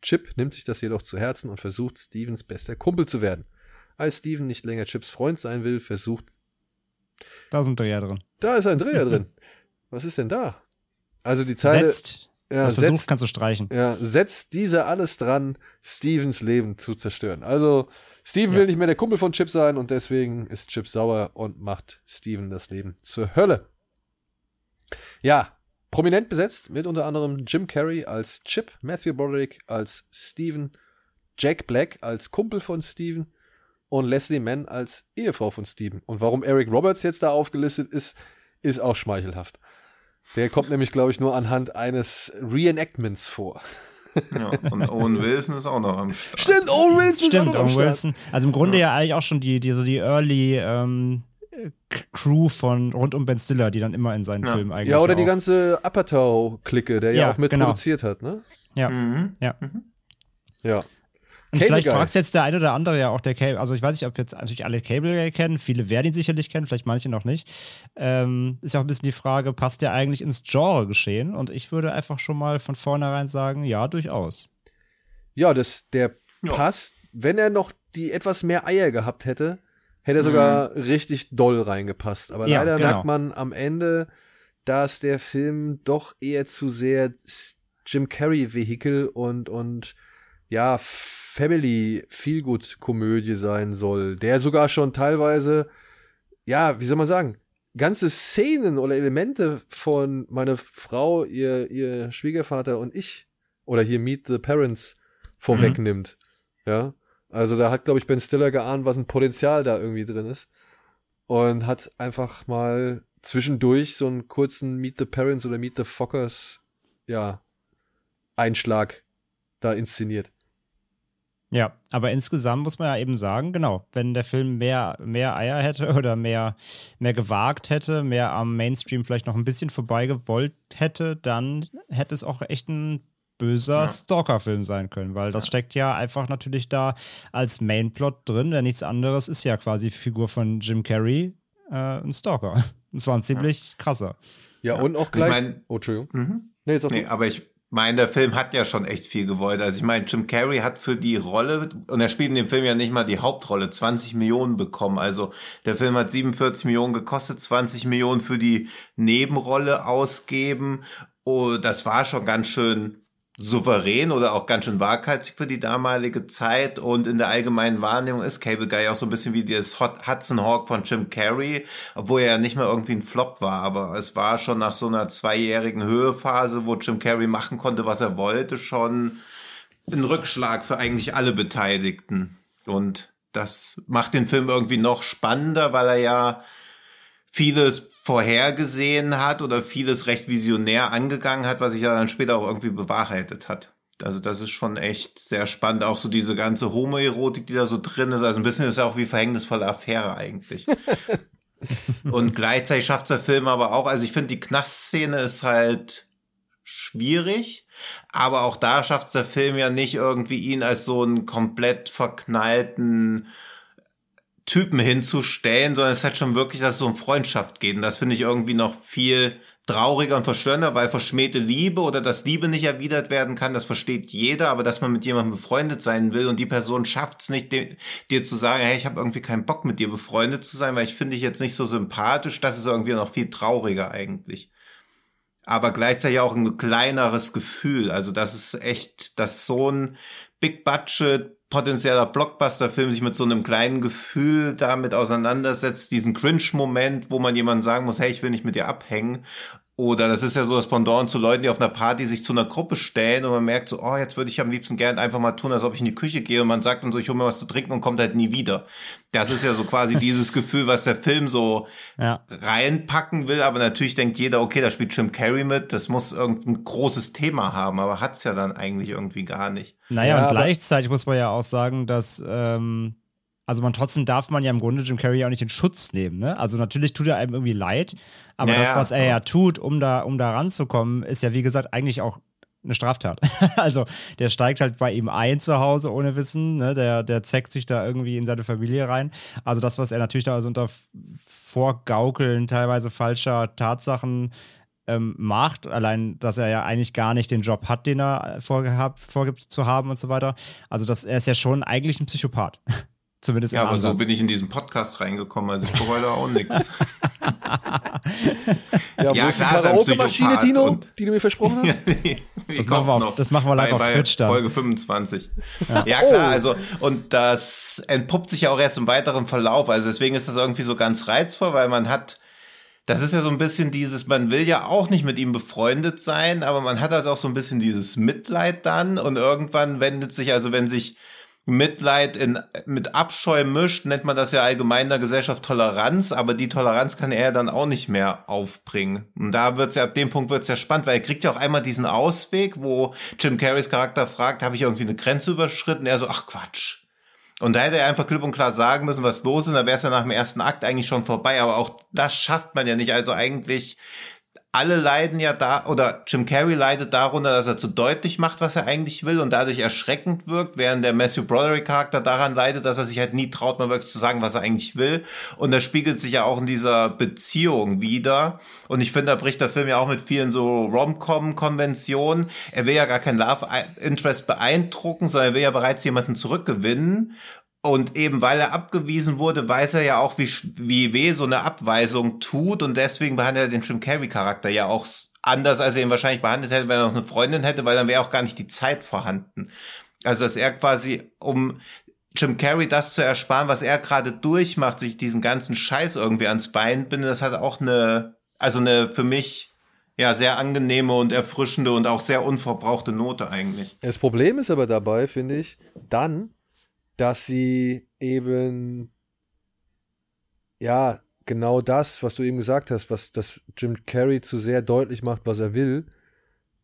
A: Chip nimmt sich das jedoch zu Herzen und versucht, Stevens bester Kumpel zu werden. Als Steven nicht länger Chips Freund sein will, versucht.
B: Da sind Dreher drin.
A: Da ist ein Dreher drin. Was ist denn da? Also die Zeile.
B: Setzt.
A: ja,
B: das versucht,
A: setzt,
B: kannst du streichen.
A: ja, setzt diese alles dran, Stevens Leben zu zerstören. Also, Steven
B: Ja.
A: will nicht mehr der Kumpel von Chip sein und deswegen ist Chip sauer und macht Steven das Leben zur Hölle. Ja, prominent besetzt mit unter anderem Jim Carrey als Chip, Matthew Broderick als Steven, Jack Black als Kumpel von Steven und Leslie Mann als Ehefrau von Steven. Und warum Eric Roberts jetzt da aufgelistet ist, ist auch schmeichelhaft. Der kommt nämlich, glaube ich, nur anhand eines Reenactments vor.
C: ja. Und Owen Wilson ist auch noch am Start.
A: Stimmt, Owen Wilson ist auch
B: Stimmt,
A: noch am
B: Owen
A: Start.
B: Wilson. Also im Grunde ja, eigentlich auch schon die, die, so die Early ähm, Crew von rund um Ben Stiller, die dann immer in seinen
C: Ja.
B: Filmen eigentlich.
A: Ja, oder die
B: auch-
A: ganze Apatow-Clique, der ja,
B: Ja,
A: auch mit
B: genau.
A: produziert hat, ne?
B: Ja.
C: Mhm.
B: Ja.
A: Ja.
B: Und
A: Cable
B: vielleicht fragt jetzt der eine oder andere ja auch der Cable, also ich weiß nicht, ob jetzt natürlich alle Cable Guy kennen, viele werden ihn sicherlich kennen, vielleicht manche noch nicht. Ähm, ist ja auch ein bisschen die Frage, passt der eigentlich ins Genre geschehen? Und ich würde einfach schon mal von vornherein sagen, ja, durchaus.
A: Ja, das, der
C: Ja.
A: passt. Wenn er noch die etwas mehr Eier gehabt hätte, hätte er sogar richtig doll reingepasst. Aber
B: Ja,
A: leider
B: genau.
A: merkt man am Ende, dass der Film doch eher zu sehr Jim Carrey-Vehikel und, und ja, Family Feelgood-Komödie sein soll, der sogar schon teilweise, ja, wie soll man sagen, ganze Szenen oder Elemente von meine Frau, ihr, ihr Schwiegervater und ich oder hier Meet the Parents vorwegnimmt. Ja. Also da hat, glaube ich, Ben Stiller geahnt, was ein Potenzial da irgendwie drin ist. Und hat einfach mal zwischendurch so einen kurzen Meet the Parents oder Meet the Fockers, ja, Einschlag da inszeniert.
B: Ja, aber insgesamt muss man ja eben sagen, genau, wenn der Film mehr, mehr Eier hätte oder mehr, mehr gewagt hätte, mehr am Mainstream vielleicht noch ein bisschen vorbeigewollt hätte, dann hätte es auch echt ein böser
C: Ja.
B: Stalker-Film sein können, weil das steckt ja einfach natürlich da als Mainplot drin, denn nichts anderes ist ja quasi die Figur von Jim Carrey, äh, ein Stalker. Das war ein ziemlich krasser.
A: Ja,
C: Ja.
A: und auch
C: Ich
A: gleich.
C: mein-
A: oh, Entschuldigung.
C: Mhm.
A: Nee, jetzt auch
C: Nee, aber ich meine, der Film hat ja schon echt viel gewollt. Also ich meine, Jim Carrey hat für die Rolle, und er spielt in dem Film ja nicht mal die Hauptrolle, 20 Millionen bekommen. Also der Film hat 47 Millionen gekostet, 20 Millionen für die Nebenrolle ausgeben. Oh, das war schon ganz schön souverän oder auch ganz schön waghalsig für die damalige Zeit. Und in der allgemeinen Wahrnehmung ist Cable Guy auch so ein bisschen wie das Hot Hudson Hawk von Jim Carrey, obwohl er ja nicht mehr irgendwie ein Flop war, aber es war schon nach so einer zweijährigen Höhephase, wo Jim Carrey machen konnte, was er wollte, schon ein Rückschlag für eigentlich alle Beteiligten. Und das macht den Film irgendwie noch spannender, weil er ja vieles vorhergesehen hat oder vieles recht visionär angegangen hat, was sich ja dann später auch irgendwie bewahrheitet hat. Also das ist schon echt sehr spannend. Auch so diese ganze Homoerotik, die da so drin ist. Also ein bisschen ist ja auch wie verhängnisvolle Affäre eigentlich. Und gleichzeitig schafft der Film aber auch, also ich finde, die Knastszene ist halt schwierig, aber auch da schafft der Film ja nicht irgendwie ihn als so einen komplett verknallten Typen hinzustellen, sondern es hat schon wirklich, dass es um Freundschaft geht. Und das finde ich irgendwie noch viel trauriger und verstörender, weil verschmähte Liebe oder dass Liebe nicht erwidert werden kann, das versteht jeder, aber dass man mit jemandem befreundet sein will und die Person schafft es nicht, dir, zu sagen, hey, ich habe irgendwie keinen Bock mit dir befreundet zu sein, weil ich finde dich jetzt nicht so sympathisch, das ist irgendwie noch viel trauriger eigentlich. Aber gleichzeitig auch ein kleineres Gefühl. Also das ist echt, dass so ein Big Budget potenzieller Blockbuster-Film sich mit so einem kleinen Gefühl damit auseinandersetzt, diesen Cringe-Moment, wo man jemandem sagen muss, hey, ich will nicht mit dir abhängen oder das ist ja so das Pendant zu Leuten, die auf einer Party sich zu einer Gruppe stellen und man merkt so, oh, jetzt würde ich am liebsten gern einfach mal tun, als ob ich in die Küche gehe und man sagt dann so, ich hole mir was zu trinken und kommt halt nie wieder. Das ist ja so quasi dieses Gefühl, was der Film so ja. reinpacken will, aber natürlich denkt jeder, okay, da spielt Jim Carrey mit, das muss irgendein großes Thema haben, aber hat's ja dann eigentlich irgendwie gar nicht.
B: Naja, ja, und gleichzeitig muss man ja auch sagen, dass ähm also man trotzdem darf man ja im Grunde Jim Carrey auch nicht in Schutz nehmen. Ne? Also natürlich tut er einem irgendwie leid, aber naja, das, was er ja tut, um da, um da ranzukommen, ist ja wie gesagt eigentlich auch eine Straftat. also der steigt halt bei ihm ein zu Hause ohne Wissen, ne? der, der zeckt sich da irgendwie in seine Familie rein. Also das, was er natürlich da also unter Vorgaukeln teilweise falscher Tatsachen ähm, macht, allein, dass er ja eigentlich gar nicht den Job hat, den er vorgehabt, vorgibt zu haben und so weiter. Also das, er ist ja schon eigentlich ein Psychopath. Zumindest
C: ja, aber Ansatz. so bin ich in diesen Podcast reingekommen, also ich bereue da auch nichts.
A: ja, ja ist die Karaoke-Maschine, Tino, die du mir versprochen hast?
B: das, machen wir auf, das machen wir live bei, auf Twitch dann.
C: Folge 25. Ja, ja klar, oh. also und das entpuppt sich ja auch erst im weiteren Verlauf, also deswegen ist das irgendwie so ganz reizvoll, weil man hat das ist ja so ein bisschen dieses, man will ja auch nicht mit ihm befreundet sein, aber man hat halt auch so ein bisschen dieses Mitleid dann und irgendwann wendet sich, also wenn sich Mitleid in, mit Abscheu mischt, nennt man das ja allgemein in der Gesellschaft Toleranz, aber die Toleranz kann er dann auch nicht mehr aufbringen. Und da wird's ja, ab dem Punkt wird's ja spannend, weil er kriegt ja auch einmal diesen Ausweg, wo Jim Carreys Charakter fragt, habe ich irgendwie eine Grenze überschritten? Er so, ach Quatsch. Und da hätte er einfach klipp und klar sagen müssen, was los ist, da wäre es ja nach dem ersten Akt eigentlich schon vorbei. Aber auch das schafft man ja nicht. Also eigentlich alle leiden ja da, oder Jim Carrey leidet darunter, dass er zu deutlich macht, was er eigentlich will und dadurch erschreckend wirkt, während der Matthew Broderick Charakter daran leidet, dass er sich halt nie traut, mal wirklich zu sagen, was er eigentlich will. Und das spiegelt sich ja auch in dieser Beziehung wieder. Und ich finde, da bricht der Film ja auch mit vielen so Rom-Com-Konventionen. Er will ja gar kein Love Interest beeindrucken, sondern er will ja bereits jemanden zurückgewinnen. Und eben weil er abgewiesen wurde, weiß er ja auch, wie, wie weh so eine Abweisung tut. Und deswegen behandelt er den Jim Carrey-Charakter ja auch anders, als er ihn wahrscheinlich behandelt hätte, wenn er noch eine Freundin hätte, weil dann wäre auch gar nicht die Zeit vorhanden. Also, dass er quasi, um Jim Carrey das zu ersparen, was er gerade durchmacht, sich diesen ganzen Scheiß irgendwie ans Bein bindet, das hat auch eine, also eine für mich ja, sehr angenehme und erfrischende und auch sehr unverbrauchte Note eigentlich.
A: Das Problem ist aber dabei, finde ich, dann, dass sie eben ja genau das, was du eben gesagt hast, was das Jim Carrey zu sehr deutlich macht, was er will,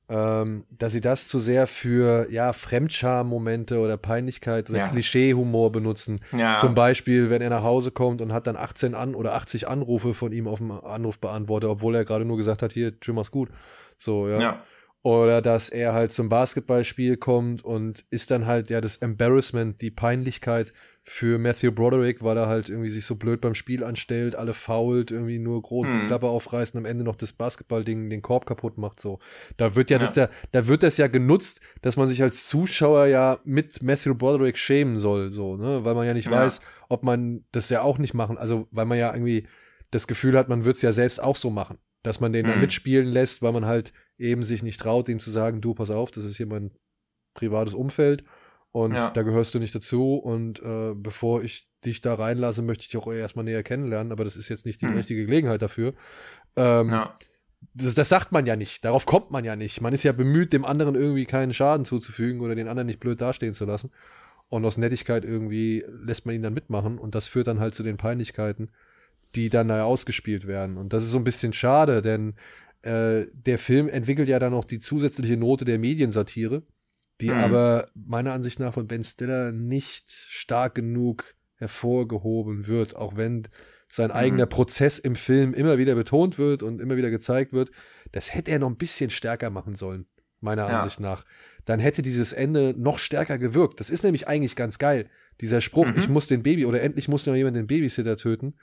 A: ähm, dass sie das zu sehr für ja Fremdscham-Momente oder Peinlichkeit oder ja. Klischee-Humor benutzen. Ja. Zum Beispiel, wenn er nach Hause kommt und hat dann 18 an oder 80 Anrufe von ihm auf dem Anrufbeantworter, obwohl er gerade nur gesagt hat, hier, Jim, mach's gut. So, ja. ja. Oder dass er halt zum Basketballspiel kommt und ist dann halt ja das Embarrassment, die Peinlichkeit für Matthew Broderick, weil er halt irgendwie sich so blöd beim Spiel anstellt, alle fault, irgendwie nur groß die hm. Klappe aufreißen, am Ende noch das Basketballding den Korb kaputt macht. So. Da wird ja, ja. Das, da, da wird das ja genutzt, dass man sich als Zuschauer ja mit Matthew Broderick schämen soll, so, ne? Weil man ja nicht ja. weiß, ob man das ja auch nicht machen. Also, weil man ja irgendwie das Gefühl hat, man wird es ja selbst auch so machen. Dass man den hm. dann mitspielen lässt, weil man halt eben sich nicht traut, ihm zu sagen, du, pass auf, das ist hier mein privates Umfeld und ja. da gehörst du nicht dazu und äh, bevor ich dich da reinlasse, möchte ich dich auch erstmal näher kennenlernen, aber das ist jetzt nicht die hm. richtige Gelegenheit dafür. Ähm, ja. das, das, sagt man ja nicht, darauf kommt man ja nicht. Man ist ja bemüht, dem anderen irgendwie keinen Schaden zuzufügen oder den anderen nicht blöd dastehen zu lassen. Und aus Nettigkeit irgendwie lässt man ihn dann mitmachen und das führt dann halt zu den Peinlichkeiten, die dann da ausgespielt werden. Und das ist so ein bisschen schade, denn äh, der Film entwickelt ja dann noch die zusätzliche Note der Mediensatire, die mhm. aber meiner Ansicht nach von Ben Stiller nicht stark genug hervorgehoben wird, auch wenn sein eigener Prozess im Film immer wieder betont wird und immer wieder gezeigt wird. Das hätte er noch ein bisschen stärker machen sollen, meiner
C: Ja.
A: Ansicht nach. Dann hätte dieses Ende noch stärker gewirkt. Das ist nämlich eigentlich ganz geil. Dieser Spruch, ich muss den Baby oder endlich muss noch jemand den Babysitter töten,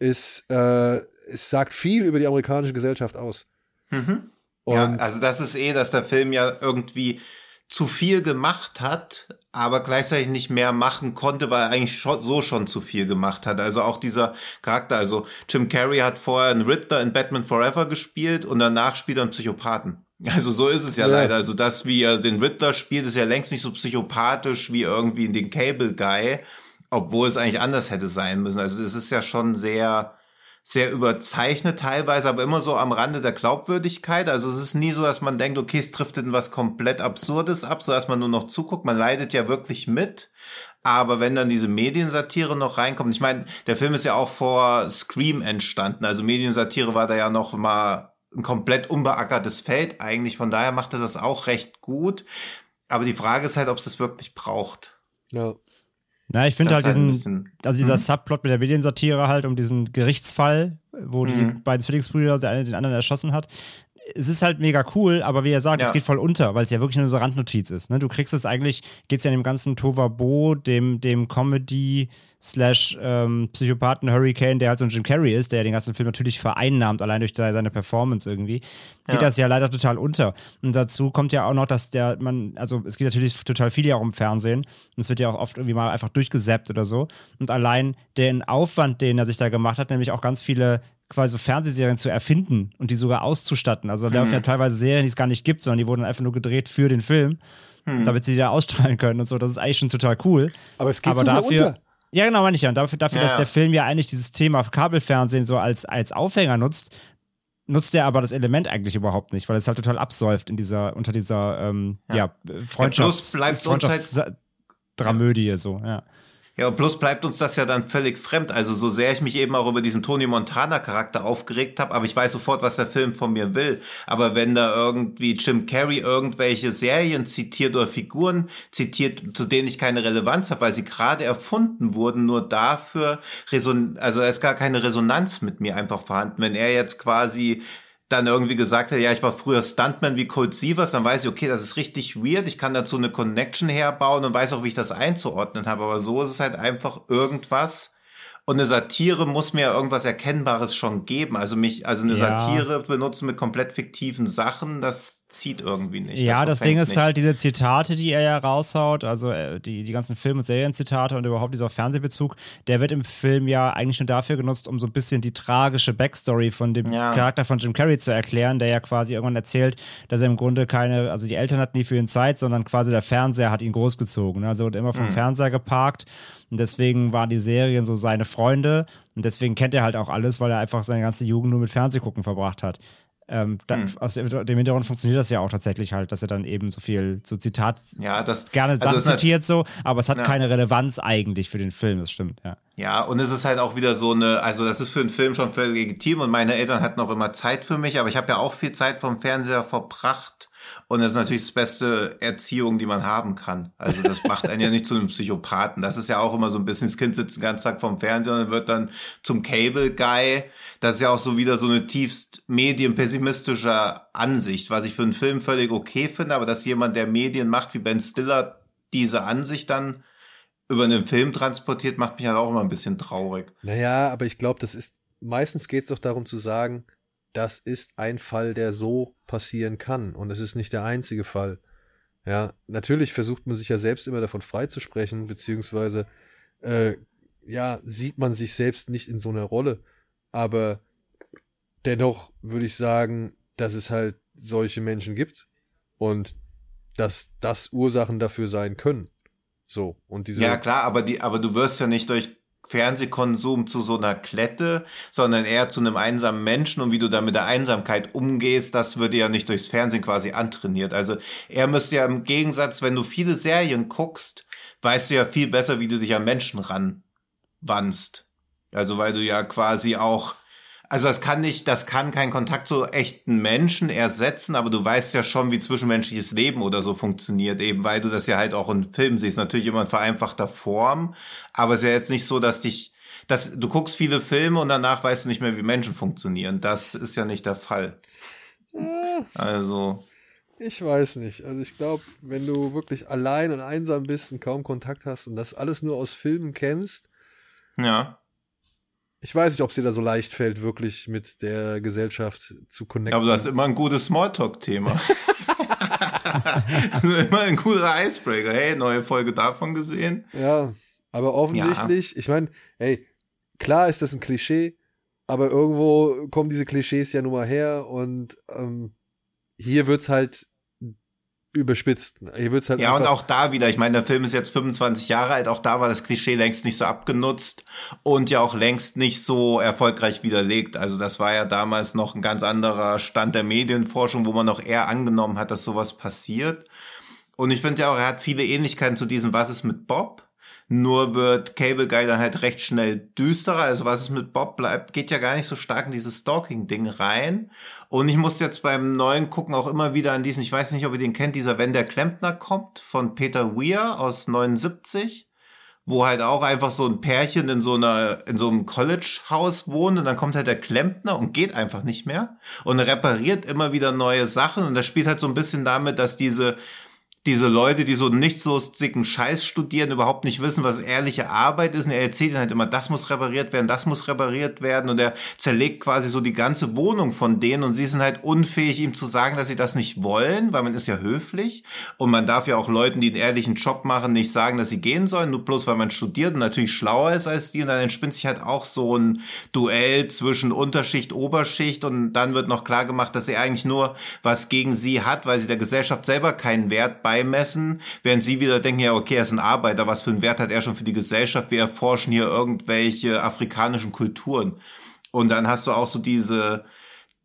A: ist, äh, es sagt viel über die amerikanische Gesellschaft aus.
C: Mhm.
A: Und
C: ja, also das ist eh, dass der Film ja irgendwie zu viel gemacht hat, aber gleichzeitig nicht mehr machen konnte, weil er eigentlich schon, so schon zu viel gemacht hat. Also auch dieser Charakter, also Jim Carrey hat vorher einen Riddler in Batman Forever gespielt und danach spielt er einen Psychopathen. Also so ist es ja,
A: Ja.
C: leider. Also das, wie er den Riddler spielt, ist ja längst nicht so psychopathisch wie irgendwie in den Cable Guy, obwohl es eigentlich anders hätte sein müssen. Also es ist ja schon sehr, sehr überzeichnet teilweise, aber immer so am Rande der Glaubwürdigkeit. Also es ist nie so, dass man denkt, okay, es trifft in was komplett Absurdes ab, so dass man nur noch zuguckt. Man leidet ja wirklich mit. Aber wenn dann diese Mediensatire noch reinkommt, ich meine, der Film ist ja auch vor Scream entstanden. Also Mediensatire war da ja noch mal ein komplett unbeackertes Feld eigentlich. Von daher macht er das auch recht gut. Aber die Frage ist halt, ob es das wirklich braucht.
A: ja.
B: Na, ich finde halt
C: ein
B: diesen, also dieser
C: Mhm.
B: Subplot mit der Mediensatire halt um diesen Gerichtsfall, wo die
C: Mhm.
B: beiden Zwillingsbrüder der eine den anderen erschossen hat. Es ist halt mega cool, aber wie er sagt, es
C: Ja.
B: geht voll unter, weil es ja wirklich nur so eine Randnotiz ist. Ne? Du kriegst es eigentlich, geht es ja in dem ganzen Tovabo, dem, dem Comedy slash ähm, Psychopathen Hurricane, der halt so ein Jim Carrey ist, der den ganzen Film natürlich vereinnahmt, allein durch seine Performance irgendwie, geht
C: Ja.
B: das ja leider total unter. Und dazu kommt ja auch noch, dass der, man, also es geht natürlich total viel ja auch um Fernsehen und es wird ja auch oft irgendwie mal einfach durchgesäppt oder so. Und allein den Aufwand, den er sich da gemacht hat, nämlich auch ganz viele quasi so Fernsehserien zu erfinden und die sogar auszustatten. Also da laufen ja teilweise Serien, die es gar nicht gibt, sondern die wurden einfach nur gedreht für den Film, damit sie die da ausstrahlen können und so. Das ist eigentlich schon total cool.
A: Aber es geht
B: Aber dafür,
A: unter.
B: ja, genau, meine ich ja. Und dafür, dafür
C: Ja,
B: dass
C: ja.
B: der Film ja eigentlich dieses Thema Kabelfernsehen so als, als Aufhänger nutzt, nutzt er aber das Element eigentlich überhaupt nicht, weil es halt total absäuft in dieser, unter dieser ähm, ja.
C: Ja.
B: Freundschafts
C: Ja, bloß bleibt uns halt-
B: Freundschaftsdramödie so, ja.
C: Ja, plus bleibt uns das ja dann völlig fremd. Also so sehr ich mich eben auch über diesen Tony Montana Charakter aufgeregt habe, aber ich weiß sofort, was der Film von mir will. Aber wenn da irgendwie Jim Carrey irgendwelche Serien zitiert oder Figuren zitiert, zu denen ich keine Relevanz habe, weil sie gerade erfunden wurden, nur dafür also es ist gar keine Resonanz mit mir einfach vorhanden. Wenn er jetzt quasi dann irgendwie gesagt hat, ja, ich war früher Stuntman wie Colt Sievers, dann weiß ich, okay, das ist richtig weird, ich kann dazu eine Connection herbauen und weiß auch, wie ich das einzuordnen habe, aber so ist es halt einfach irgendwas. Und eine Satire muss mir ja irgendwas Erkennbares schon geben. Also mich, also eine
B: Ja.
C: Satire benutzen mit komplett fiktiven Sachen, das zieht irgendwie nicht.
B: Ja, das,
C: verfängt
B: Ding ist
C: nicht.
B: halt diese Zitate, die er ja raushaut, also äh, die, die ganzen Film- und Serienzitate und überhaupt dieser Fernsehbezug, der wird im Film ja eigentlich nur dafür genutzt, um so ein bisschen die tragische Backstory von dem
C: Ja.
B: Charakter von Jim Carrey zu erklären, der ja quasi irgendwann erzählt, dass er im Grunde keine, also die Eltern hatten nie für ihn Zeit, sondern quasi der Fernseher hat ihn großgezogen. ne? Also er wurde immer vom
C: Mhm.
B: Fernseher geparkt und deswegen waren die Serien so seine Freunde und deswegen kennt er halt auch alles, weil er einfach seine ganze Jugend nur mit Fernsehgucken verbracht hat. Ähm, da,
C: Mhm.
B: Aus dem Hintergrund funktioniert das ja auch tatsächlich halt, dass er dann eben so viel, so Zitat,
C: ja, das
B: gerne
C: also
B: Sachen zitiert so, aber es hat
C: Ja.
B: keine Relevanz eigentlich für den Film, das stimmt, ja.
C: Ja, und es ist halt auch wieder so eine, also das ist für einen Film schon völlig legitim und meine Eltern hatten auch immer Zeit für mich, aber ich habe ja auch viel Zeit vom Fernseher verbracht und das ist natürlich das beste Erziehung, die man haben kann. Also das macht einen ja nicht zu einem Psychopathen. Das ist ja auch immer so ein bisschen, das Kind sitzt den ganzen Tag vorm Fernseher und wird dann zum Cable Guy. Das ist ja auch so wieder so eine tiefst medienpessimistische Ansicht, was ich für einen Film völlig okay finde, aber dass jemand, der Medien macht, wie Ben Stiller, diese Ansicht dann über einen Film transportiert, macht mich halt auch immer ein bisschen traurig.
A: Naja, aber ich glaube, das ist, meistens geht es doch darum zu sagen, das ist ein Fall, der so passieren kann und es ist nicht der einzige Fall. Ja, natürlich versucht man sich ja selbst immer davon freizusprechen, beziehungsweise, äh, ja, sieht man sich selbst nicht in so einer Rolle. Aber dennoch würde ich sagen, dass es halt solche Menschen gibt und dass das Ursachen dafür sein können. So, und diese.
C: Ja, klar, aber die, aber du wirst ja nicht durch Fernsehkonsum zu so einer Klette, sondern eher zu einem einsamen Menschen und wie du da mit der Einsamkeit umgehst, das wird dir ja nicht durchs Fernsehen quasi antrainiert. Also er müsste ja im Gegensatz, wenn du viele Serien guckst, weißt du ja viel besser, wie du dich an Menschen ranwandst. Also weil du ja quasi auch also das kann nicht, das kann keinen Kontakt zu echten Menschen ersetzen, aber du weißt ja schon, wie zwischenmenschliches Leben oder so funktioniert, eben weil du das ja halt auch in Filmen siehst. Natürlich immer in vereinfachter Form, aber es ist ja jetzt nicht so, dass dich dass du guckst viele Filme und danach weißt du nicht mehr, wie Menschen funktionieren. Das ist ja nicht der Fall. Also.
A: Ich weiß nicht. Also ich glaube, wenn du wirklich allein und einsam bist und kaum Kontakt hast und das alles nur aus Filmen kennst,
C: Ja.
A: Ich weiß nicht, ob es dir da so leicht fällt, wirklich mit der Gesellschaft zu connecten.
C: Aber du hast immer ein gutes Smalltalk-Thema. Immer ein guter Icebreaker. Hey, neue Folge davon gesehen?
A: Ja, aber offensichtlich, ich meine, hey, klar ist das ein Klischee, aber irgendwo kommen diese Klischees ja nun mal her und ähm, hier wird's halt überspitzt. Hier wird's halt
C: Ja, und auch da wieder, ich meine, der Film ist jetzt 25 Jahre alt, auch da war das Klischee längst nicht so abgenutzt und ja auch längst nicht so erfolgreich widerlegt. Also das war ja damals noch ein ganz anderer Stand der Medienforschung, wo man noch eher angenommen hat, dass sowas passiert. Und ich finde ja auch, er hat viele Ähnlichkeiten zu diesem Was ist mit Bob? Nur wird Cable Guy dann halt recht schnell düsterer. Also was ist mit Bob bleibt, geht ja gar nicht so stark in dieses Stalking-Ding rein. Und ich muss jetzt beim neuen gucken auch immer wieder an diesen, ich weiß nicht, ob ihr den kennt, dieser Wenn der Klempner kommt von Peter Weir aus 79 wo halt auch einfach so ein Pärchen in so einer, in so einem College-Haus wohnt und dann kommt halt der Klempner und geht einfach nicht mehr und repariert immer wieder neue Sachen und das spielt halt so ein bisschen damit, dass diese, diese Leute, die so einen nichtslustigen Scheiß studieren, überhaupt nicht wissen, was ehrliche Arbeit ist. Und er erzählt ihnen halt immer, das muss repariert werden, das muss repariert werden. Und er zerlegt quasi so die ganze Wohnung von denen. Und sie sind halt unfähig, ihm zu sagen, dass sie das nicht wollen, weil man ist ja höflich. Und man darf ja auch Leuten, die einen ehrlichen Job machen, nicht sagen, dass sie gehen sollen, nur bloß weil man studiert und natürlich schlauer ist als die. Und dann entspinnt sich halt auch so ein Duell zwischen Unterschicht, Oberschicht. Und dann wird noch klar gemacht, dass er eigentlich nur was gegen sie hat, weil sie der Gesellschaft selber keinen Wert beimessen, während sie wieder denken, ja, okay, er ist ein Arbeiter, was für einen Wert hat er schon für die Gesellschaft? Wir erforschen hier irgendwelche afrikanischen Kulturen. Und dann hast du auch so diese,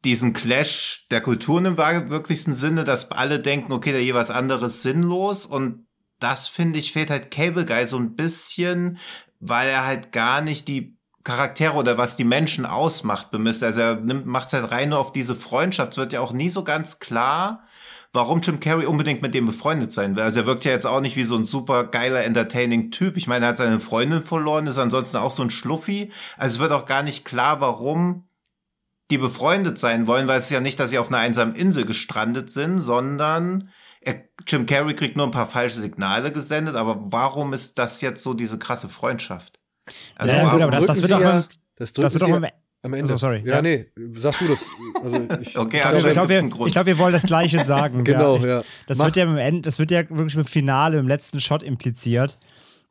C: diesen Clash der Kulturen im wirklichsten Sinne, dass alle denken, okay, der jeweils andere ist sinnlos und das finde ich fehlt halt Cable Guy so ein bisschen, weil er halt gar nicht die Charaktere oder was die Menschen ausmacht bemisst. Also er macht halt rein nur auf diese Freundschaft. Es wird ja auch nie so ganz klar, warum Jim Carrey unbedingt mit dem befreundet sein will. Also er wirkt ja jetzt auch nicht wie so ein super geiler, entertaining Typ. Ich meine, er hat seine Freundin verloren, ist ansonsten auch so ein Schluffi. Also es wird auch gar nicht klar, warum die befreundet sein wollen, weil es ist ja nicht, dass sie auf einer einsamen Insel gestrandet sind, sondern er, Jim Carrey kriegt nur ein paar falsche Signale gesendet. Aber warum ist das jetzt so diese krasse Freundschaft? Also
B: Ja,
C: warum-
B: gut, aber das-
A: drücken
B: wird auch
A: ja,
B: mal-
A: das
B: Das wird
A: ja
B: am,
A: Ende.
B: Also, sorry,
A: Ja,
B: ja.
A: nee, sag du das. Also ich,
C: Okay,
A: ich
B: ich
A: glaube,
B: glaube, wir, ich glaub, wir wollen das Gleiche sagen.
A: Genau,
B: ich,
A: ja.
B: Das
A: Mach.
B: wird ja im Ende, das wird ja wirklich im Finale, im letzten Shot impliziert,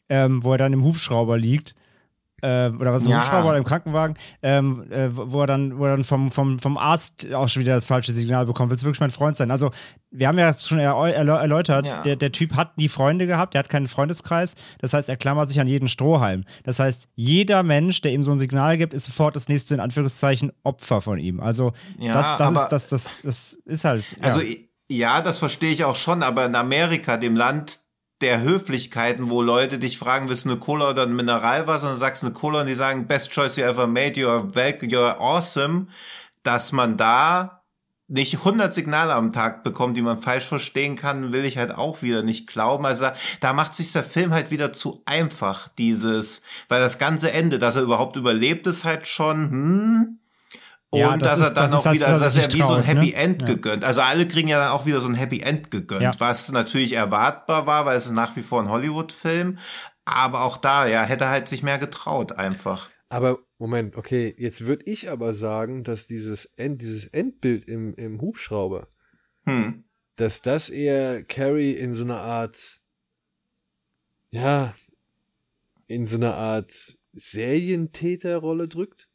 B: ähm, wo er dann im Hubschrauber liegt. Äh, oder was, im
C: Ja.
B: Hubschrauber oder im Krankenwagen, ähm, äh, wo er dann, wo er dann vom, vom, vom Arzt auch schon wieder das falsche Signal bekommt. Willst du wirklich mein Freund sein? Also, wir haben ja schon erläu- erläu- erläutert,
C: Ja.
B: der, der Typ hat nie Freunde gehabt, der hat keinen Freundeskreis. Das heißt, er klammert sich an jeden Strohhalm. Das heißt, jeder Mensch, der ihm so ein Signal gibt, ist sofort das nächste, in Anführungszeichen, Opfer von ihm. Also,
C: Ja,
B: das, das, ist, das, das, das ist halt.
C: Also ja, das verstehe ich auch schon, aber in Amerika, dem Land der Höflichkeiten, wo Leute dich fragen, willst du eine Cola oder ein Mineralwasser und du sagst eine Cola und die sagen, best choice you ever made, you're, you're awesome, dass man da nicht 100 Signale am Tag bekommt, die man falsch verstehen kann, will ich halt auch wieder nicht glauben. Also da macht sich der Film halt wieder zu einfach, dieses, weil das ganze Ende, dass er überhaupt überlebt, ist halt schon, hm, und
B: Ja, das
C: dass
B: ist-
C: er dann
B: das ist
C: auch
B: das,
C: wieder, also dass er wie so ein
B: ne?
C: Happy End
B: Ja.
C: gegönnt. Also alle kriegen ja dann auch wieder so ein Happy End gegönnt,
B: Ja.
C: was natürlich erwartbar war, weil es ist nach wie vor ein Hollywood-Film. Aber auch da, ja, hätte er halt sich mehr getraut einfach.
A: Aber Moment, okay, jetzt würde ich aber sagen, dass dieses, End, dieses Endbild im, im Hubschrauber,
C: Hm.
A: dass das eher Carrie in so einer Art, ja, in so einer Art Serientäterrolle drückt.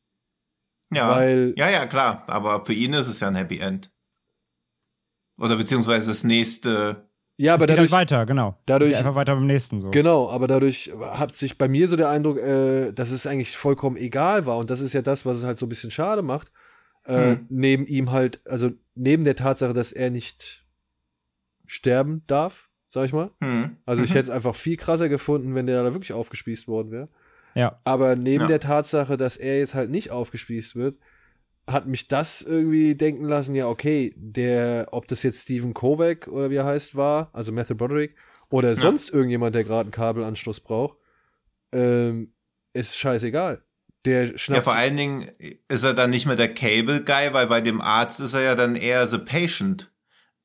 C: Ja.
A: Weil,
C: ja, ja, klar. Aber für ihn ist es ja ein Happy End. Oder beziehungsweise das nächste.
A: ja,
B: es
A: aber
B: geht
A: dadurch,
B: halt weiter, genau.
A: dadurch-
B: einfach weiter beim nächsten so.
A: Genau, aber dadurch hat sich bei mir so der Eindruck, äh, dass es eigentlich vollkommen egal war. Und das ist ja das, was es halt so ein bisschen schade macht. Äh,
C: Hm.
A: Neben ihm halt, also neben der Tatsache, dass er nicht sterben darf, sag ich mal.
C: Hm.
A: Also ich
C: Mhm.
A: hätte es einfach viel krasser gefunden, wenn der da wirklich aufgespießt worden wäre.
B: Ja.
A: Aber neben
C: Ja.
A: der Tatsache, dass er jetzt halt nicht aufgespießt wird, hat mich das irgendwie denken lassen, ja, okay, der, ob das jetzt Stephen Kovac oder wie er heißt, war, also Matthew Broderick, oder sonst irgendjemand, der gerade einen Kabelanschluss braucht, ähm, ist scheißegal. Der schnappt
C: Ja, vor allen Dingen ist er dann nicht mehr der Cable Guy, weil bei dem Arzt ist er ja dann eher the patient.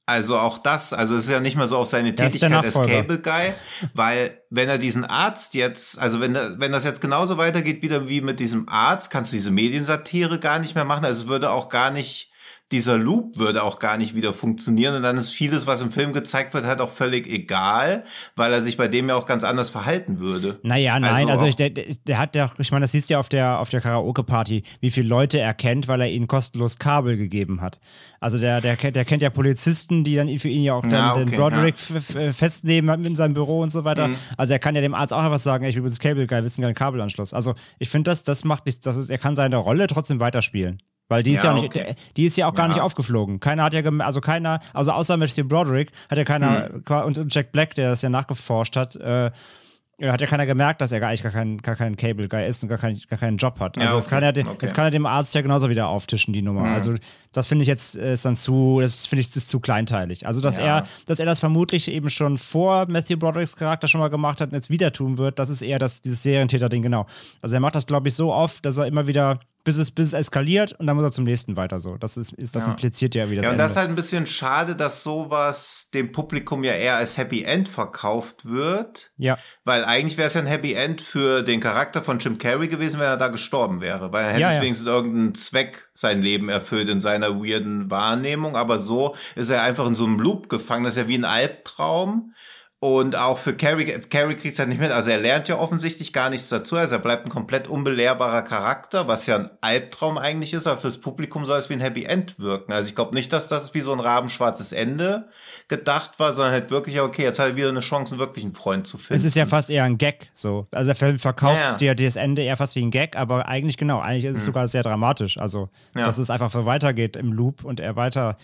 C: Also auch das, also es ist ja nicht mehr so auf seine
B: der
C: Tätigkeit als. Cable Guy, weil wenn er diesen Arzt jetzt, also wenn, er- wenn das jetzt genauso weitergeht wieder wie mit diesem Arzt, kannst du diese Mediensatire gar nicht mehr machen. Also es würde auch gar nicht, dieser Loop würde auch gar nicht wieder funktionieren und dann ist vieles, was im Film gezeigt wird, halt auch völlig egal, weil er sich bei dem ja auch ganz anders verhalten würde.
B: Naja, nein, also,
C: auch-
B: ich, der, der hat ja, ich meine, das siehst du ja auf der, auf der Karaoke-Party, wie viele Leute er kennt, weil er ihnen kostenlos Kabel gegeben hat. Also der, der, kennt- der kennt ja Polizisten, die dann für ihn ja auch dann
C: Ja,
B: den
C: okay,
B: Broderick f- f- festnehmen in seinem Büro und so weiter.
C: Mhm.
B: Also er kann ja dem Arzt auch noch was sagen, ey, ich bin übrigens Cable Guy, wissen keinen Kabelanschluss. Also ich finde, das, das macht nichts, das ist, er kann seine Rolle trotzdem weiterspielen. Weil die ist ja,
C: Ja,
B: auch nicht,
C: okay.
B: die ist ja auch gar
C: Ja.
B: nicht aufgeflogen. Keiner hat ja, also keiner, also außer Matthew Broderick hat ja keiner,
C: Mhm.
B: und Jack Black, der das ja nachgeforscht hat, äh, ja, hat ja keiner gemerkt, dass er gar eigentlich gar kein, gar kein Cable Guy ist und gar, kein, gar keinen Job hat.
C: Ja,
B: Also das,
C: okay,
B: kann er, de-
C: okay.
B: das kann er dem Arzt ja genauso wieder auftischen, die Nummer.
C: Mhm.
B: Also das finde ich jetzt äh, ist dann zu, das finde ich das ist zu kleinteilig. Also dass
C: Ja.
B: er, dass er das vermutlich eben schon vor Matthew Brodericks Charakter schon mal gemacht hat und jetzt wieder tun wird, das ist eher das, dieses Serientäter-Ding, genau. Also er macht das, glaube ich, so oft, dass er immer wieder, bis es, bis es eskaliert und dann muss er zum nächsten weiter so. Das ist, ist das
C: Ja.
B: impliziert ja wieder das
C: Ja, und
B: Ende.
C: das ist halt ein bisschen schade, dass sowas dem Publikum ja eher als Happy End verkauft wird.
B: ja.
C: Weil eigentlich wäre es ja ein Happy End für den Charakter von Jim Carrey gewesen, wenn er da gestorben wäre. Weil er hätte
B: Ja, ja.
C: wenigstens irgendeinen Zweck sein Leben erfüllt in seiner weirden Wahrnehmung. Aber so ist er einfach in so einem Loop gefangen. Das ist ja wie ein Albtraum. Und auch für Carrie, Carrie kriegt es halt nicht mit. Also er lernt ja offensichtlich gar nichts dazu. Also er bleibt ein komplett unbelehrbarer Charakter, was ja ein Albtraum eigentlich ist, aber fürs Publikum soll es wie ein Happy End wirken. Also ich glaube nicht, dass das wie so ein rabenschwarzes Ende gedacht war, sondern halt wirklich, okay, jetzt hat er wieder eine Chance, einen wirklichen Freund zu finden.
B: Es ist ja fast eher ein Gag so. Also der Film verkauft
C: Ja,
B: dir das Ende eher fast wie ein Gag, aber eigentlich genau, eigentlich ist es sogar sehr dramatisch. Also,
C: Ja.
B: dass es einfach so weitergeht im Loop und er weiter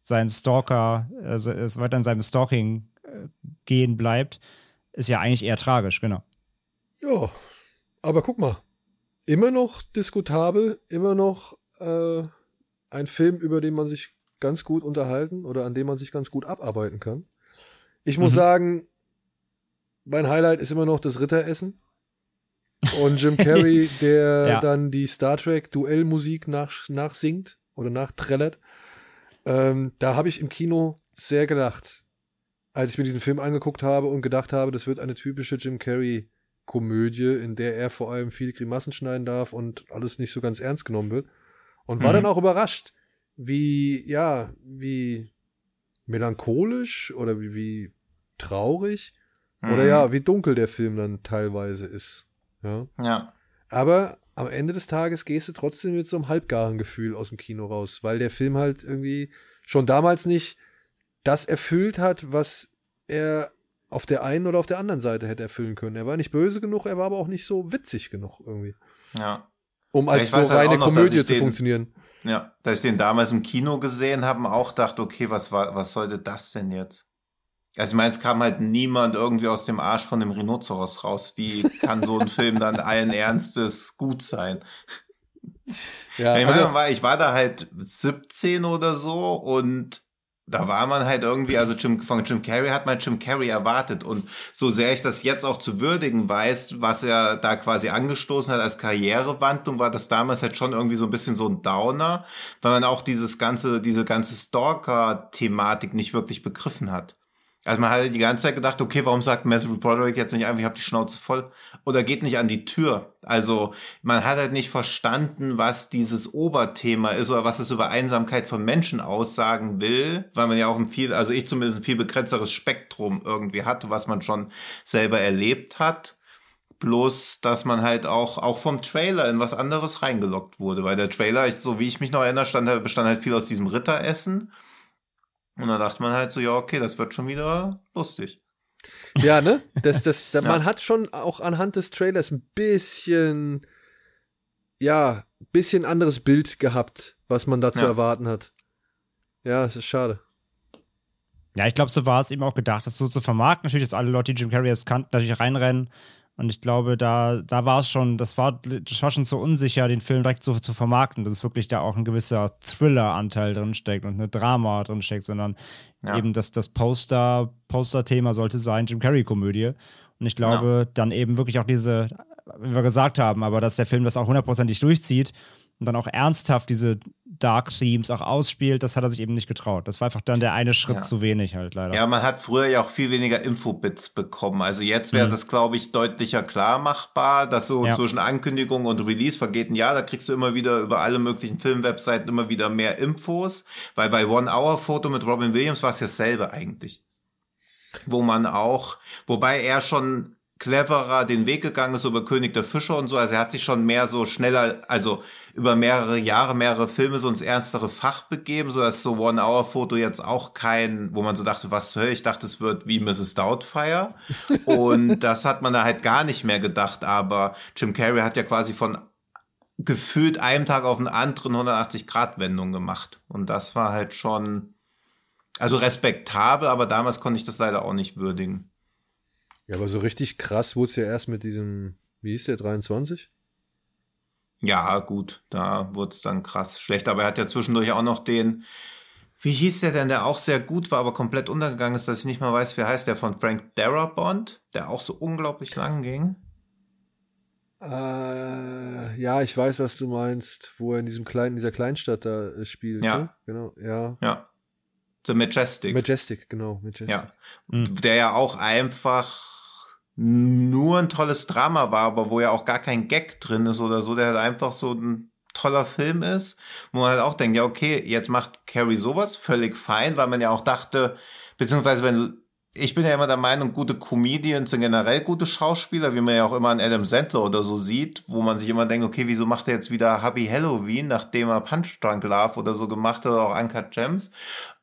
B: sein Stalker, also es weiter in seinem Stalking gehen bleibt, ist ja eigentlich eher tragisch, genau.
A: Ja, aber guck mal. Immer noch diskutabel, immer noch äh, ein Film, über den man sich ganz gut unterhalten oder an dem man sich ganz gut abarbeiten kann. Ich muss
B: Mhm.
A: sagen, mein Highlight ist immer noch das Ritteressen. Und Jim Carrey, der
B: Ja.
A: dann die Star Trek Duellmusik nach, nachsingt oder nachträllert. Ähm, da habe ich im Kino sehr gelacht, als ich mir diesen Film angeguckt habe und gedacht habe, das wird eine typische Jim Carrey Komödie, in der er vor allem viele Grimassen schneiden darf und alles nicht so ganz ernst genommen wird. Und war
C: Mhm.
A: dann auch überrascht, wie, ja, wie melancholisch oder wie, wie traurig oder
C: Mhm.
A: ja, wie dunkel der Film dann teilweise ist. Ja.
C: Ja.
A: Aber am Ende des Tages gehst du trotzdem mit so einem halbgaren Gefühl aus dem Kino raus, weil der Film halt irgendwie schon damals nicht das erfüllt hat, was er auf der einen oder auf der anderen Seite hätte erfüllen können. Er war nicht böse genug, er war aber auch nicht so witzig genug irgendwie,
C: Ja.
A: um als so
C: halt
A: reine
C: auch noch,
A: Komödie zu
C: den-
A: funktionieren.
C: Ja, dass ich den damals im Kino gesehen habe auch dachte, okay, was war, was sollte das denn jetzt? Also ich meine, es kam halt niemand irgendwie aus dem Arsch von dem Rhinoceros raus. Wie kann so ein Film dann allen Ernstes gut sein?
A: Ja,
C: ich, meine,
A: also,
C: ich war da halt 17 oder so und da war man halt irgendwie, also Jim, von Jim Carrey hat man Jim Carrey erwartet und so sehr ich das jetzt auch zu würdigen weiß, was er da quasi angestoßen hat als Karrierewandlung, war das damals halt schon irgendwie so ein bisschen so ein Downer, weil man auch dieses ganze, diese ganze Stalker-Thematik nicht wirklich begriffen hat. Also man hat die ganze Zeit gedacht, okay, warum sagt Matthew Broderick jetzt nicht einfach, ich habe die Schnauze voll oder geht nicht an die Tür? Also man hat halt nicht verstanden, was dieses Oberthema ist oder was es über Einsamkeit von Menschen aussagen will, weil man ja auch ein viel, also ich zumindest ein viel begrenzteres Spektrum irgendwie hatte, was man schon selber erlebt hat. Bloß, dass man halt auch, auch vom Trailer in was anderes reingelockt wurde, weil der Trailer, so wie ich mich noch erinnere, stand, halt- bestand halt viel aus diesem Ritteressen. Und da dachte man halt so, ja, okay, das wird schon wieder lustig.
A: ja, ne? Das, das, da,
C: Ja.
A: Man hat schon auch anhand des Trailers ein bisschen, ja, bisschen anderes Bild gehabt, was man da zu
C: Ja.
A: erwarten hat. Ja, es ist schade.
B: Ja, ich glaube, so war es eben auch gedacht, das so zu vermarkten. Natürlich, dass alle Leute, die Jim Carrey jetzt kannten, natürlich reinrennen. Und ich glaube, da, da war es schon, das war, das war schon so unsicher, den Film direkt so zu vermarkten, dass es wirklich da auch ein gewisser Thriller-Anteil drin steckt und eine Drama drin steckt, sondern
C: Ja.
B: eben das, das Poster, Poster-Thema sollte sein, Jim Carrey-Komödie. Und ich glaube, dann eben wirklich auch diese, wie wir gesagt haben, aber dass der Film das auch hundertprozentig durchzieht und dann auch ernsthaft diese Dark Themes auch ausspielt, das hat er sich eben nicht getraut. Das war einfach dann der eine Schritt
C: Ja.
B: zu wenig halt leider.
C: Ja, man hat früher ja auch viel weniger Infobits bekommen. Also jetzt wäre
B: Mhm.
C: das, glaube ich, deutlicher klar machbar, dass so
B: Ja.
C: zwischen Ankündigung und Release vergeht ein Jahr, da kriegst du immer wieder über alle möglichen Filmwebseiten immer wieder mehr Infos, weil bei One Hour Photo mit Robin Williams war es dasselbe eigentlich. Wo man auch, wobei er schon cleverer den Weg gegangen ist über König der Fischer und so, also er hat sich schon mehr so schneller, also über mehrere Jahre, mehrere Filme so ins ernstere Fach begeben, so dass so One-Hour-Foto jetzt auch kein, wo man so dachte, was Hölle, ich dachte, es wird wie Mrs. Doubtfire. Und das hat man da halt gar nicht mehr gedacht, aber Jim Carrey hat ja quasi von gefühlt einem Tag auf den anderen 180-Grad-Wendung gemacht. Und das war halt schon, also respektabel, aber damals konnte ich das leider auch nicht würdigen.
A: Ja, aber so richtig krass wurde es ja erst mit diesem, wie hieß der, 23?
C: Ja, gut, da wurde es dann krass schlecht. Aber er hat ja zwischendurch auch noch den, wie hieß der denn, der auch sehr gut war, aber komplett untergegangen ist, dass ich nicht mal weiß, wie heißt der von Frank Darabont, der auch so unglaublich lang ging.
A: Äh, ja, ich weiß, was du meinst, wo er in diesem kleinen, dieser Kleinstadt da äh, spielt.
C: Ja.
A: Ne? Genau, ja.
C: Ja. The Majestic.
A: Majestic, genau, Majestic.
C: ja.
B: Mhm.
C: Der ja auch einfach nur ein tolles Drama war, aber wo ja auch gar kein Gag drin ist oder so, der halt einfach so ein toller Film ist, wo man halt auch denkt, ja, okay, jetzt macht Carrie sowas völlig fein, weil man ja auch dachte, beziehungsweise wenn ich bin ja immer der Meinung, gute Comedians sind generell gute Schauspieler, wie man ja auch immer an Adam Sandler oder so sieht, wo man sich immer denkt, okay, wieso macht er jetzt wieder Hubby Halloween, nachdem er Punch Drunk Love oder so gemacht hat, oder auch Uncut Gems.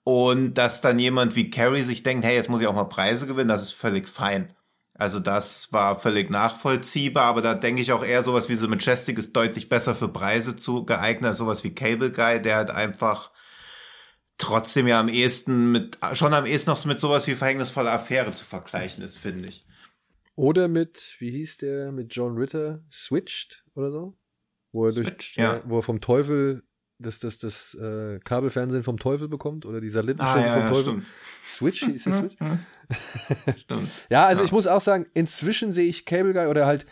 C: Und dass dann jemand wie Carrie sich denkt, hey, jetzt muss ich auch mal Preise gewinnen, das ist völlig fein. Also das war völlig nachvollziehbar, aber da denke ich auch eher sowas wie The Majestic ist deutlich besser für Preise zu geeignet als sowas wie Cable Guy, der halt einfach trotzdem ja am ehesten mit, schon am ehesten noch mit sowas wie verhängnisvolle Affäre zu vergleichen ist, finde ich.
A: Oder mit, wie hieß der, mit John Ritter, Switched oder so? Wo er durch,
C: Switched, ja.
A: wo er vom Teufel das, das, das äh, Kabelfernsehen vom Teufel bekommt oder die Satellitenshow
C: Ah,
A: vom Teufel. Switch, ist das Switch?
C: stimmt.
A: Ja, also
C: Ja.
A: ich muss auch sagen, inzwischen sehe ich Cable Guy oder halt,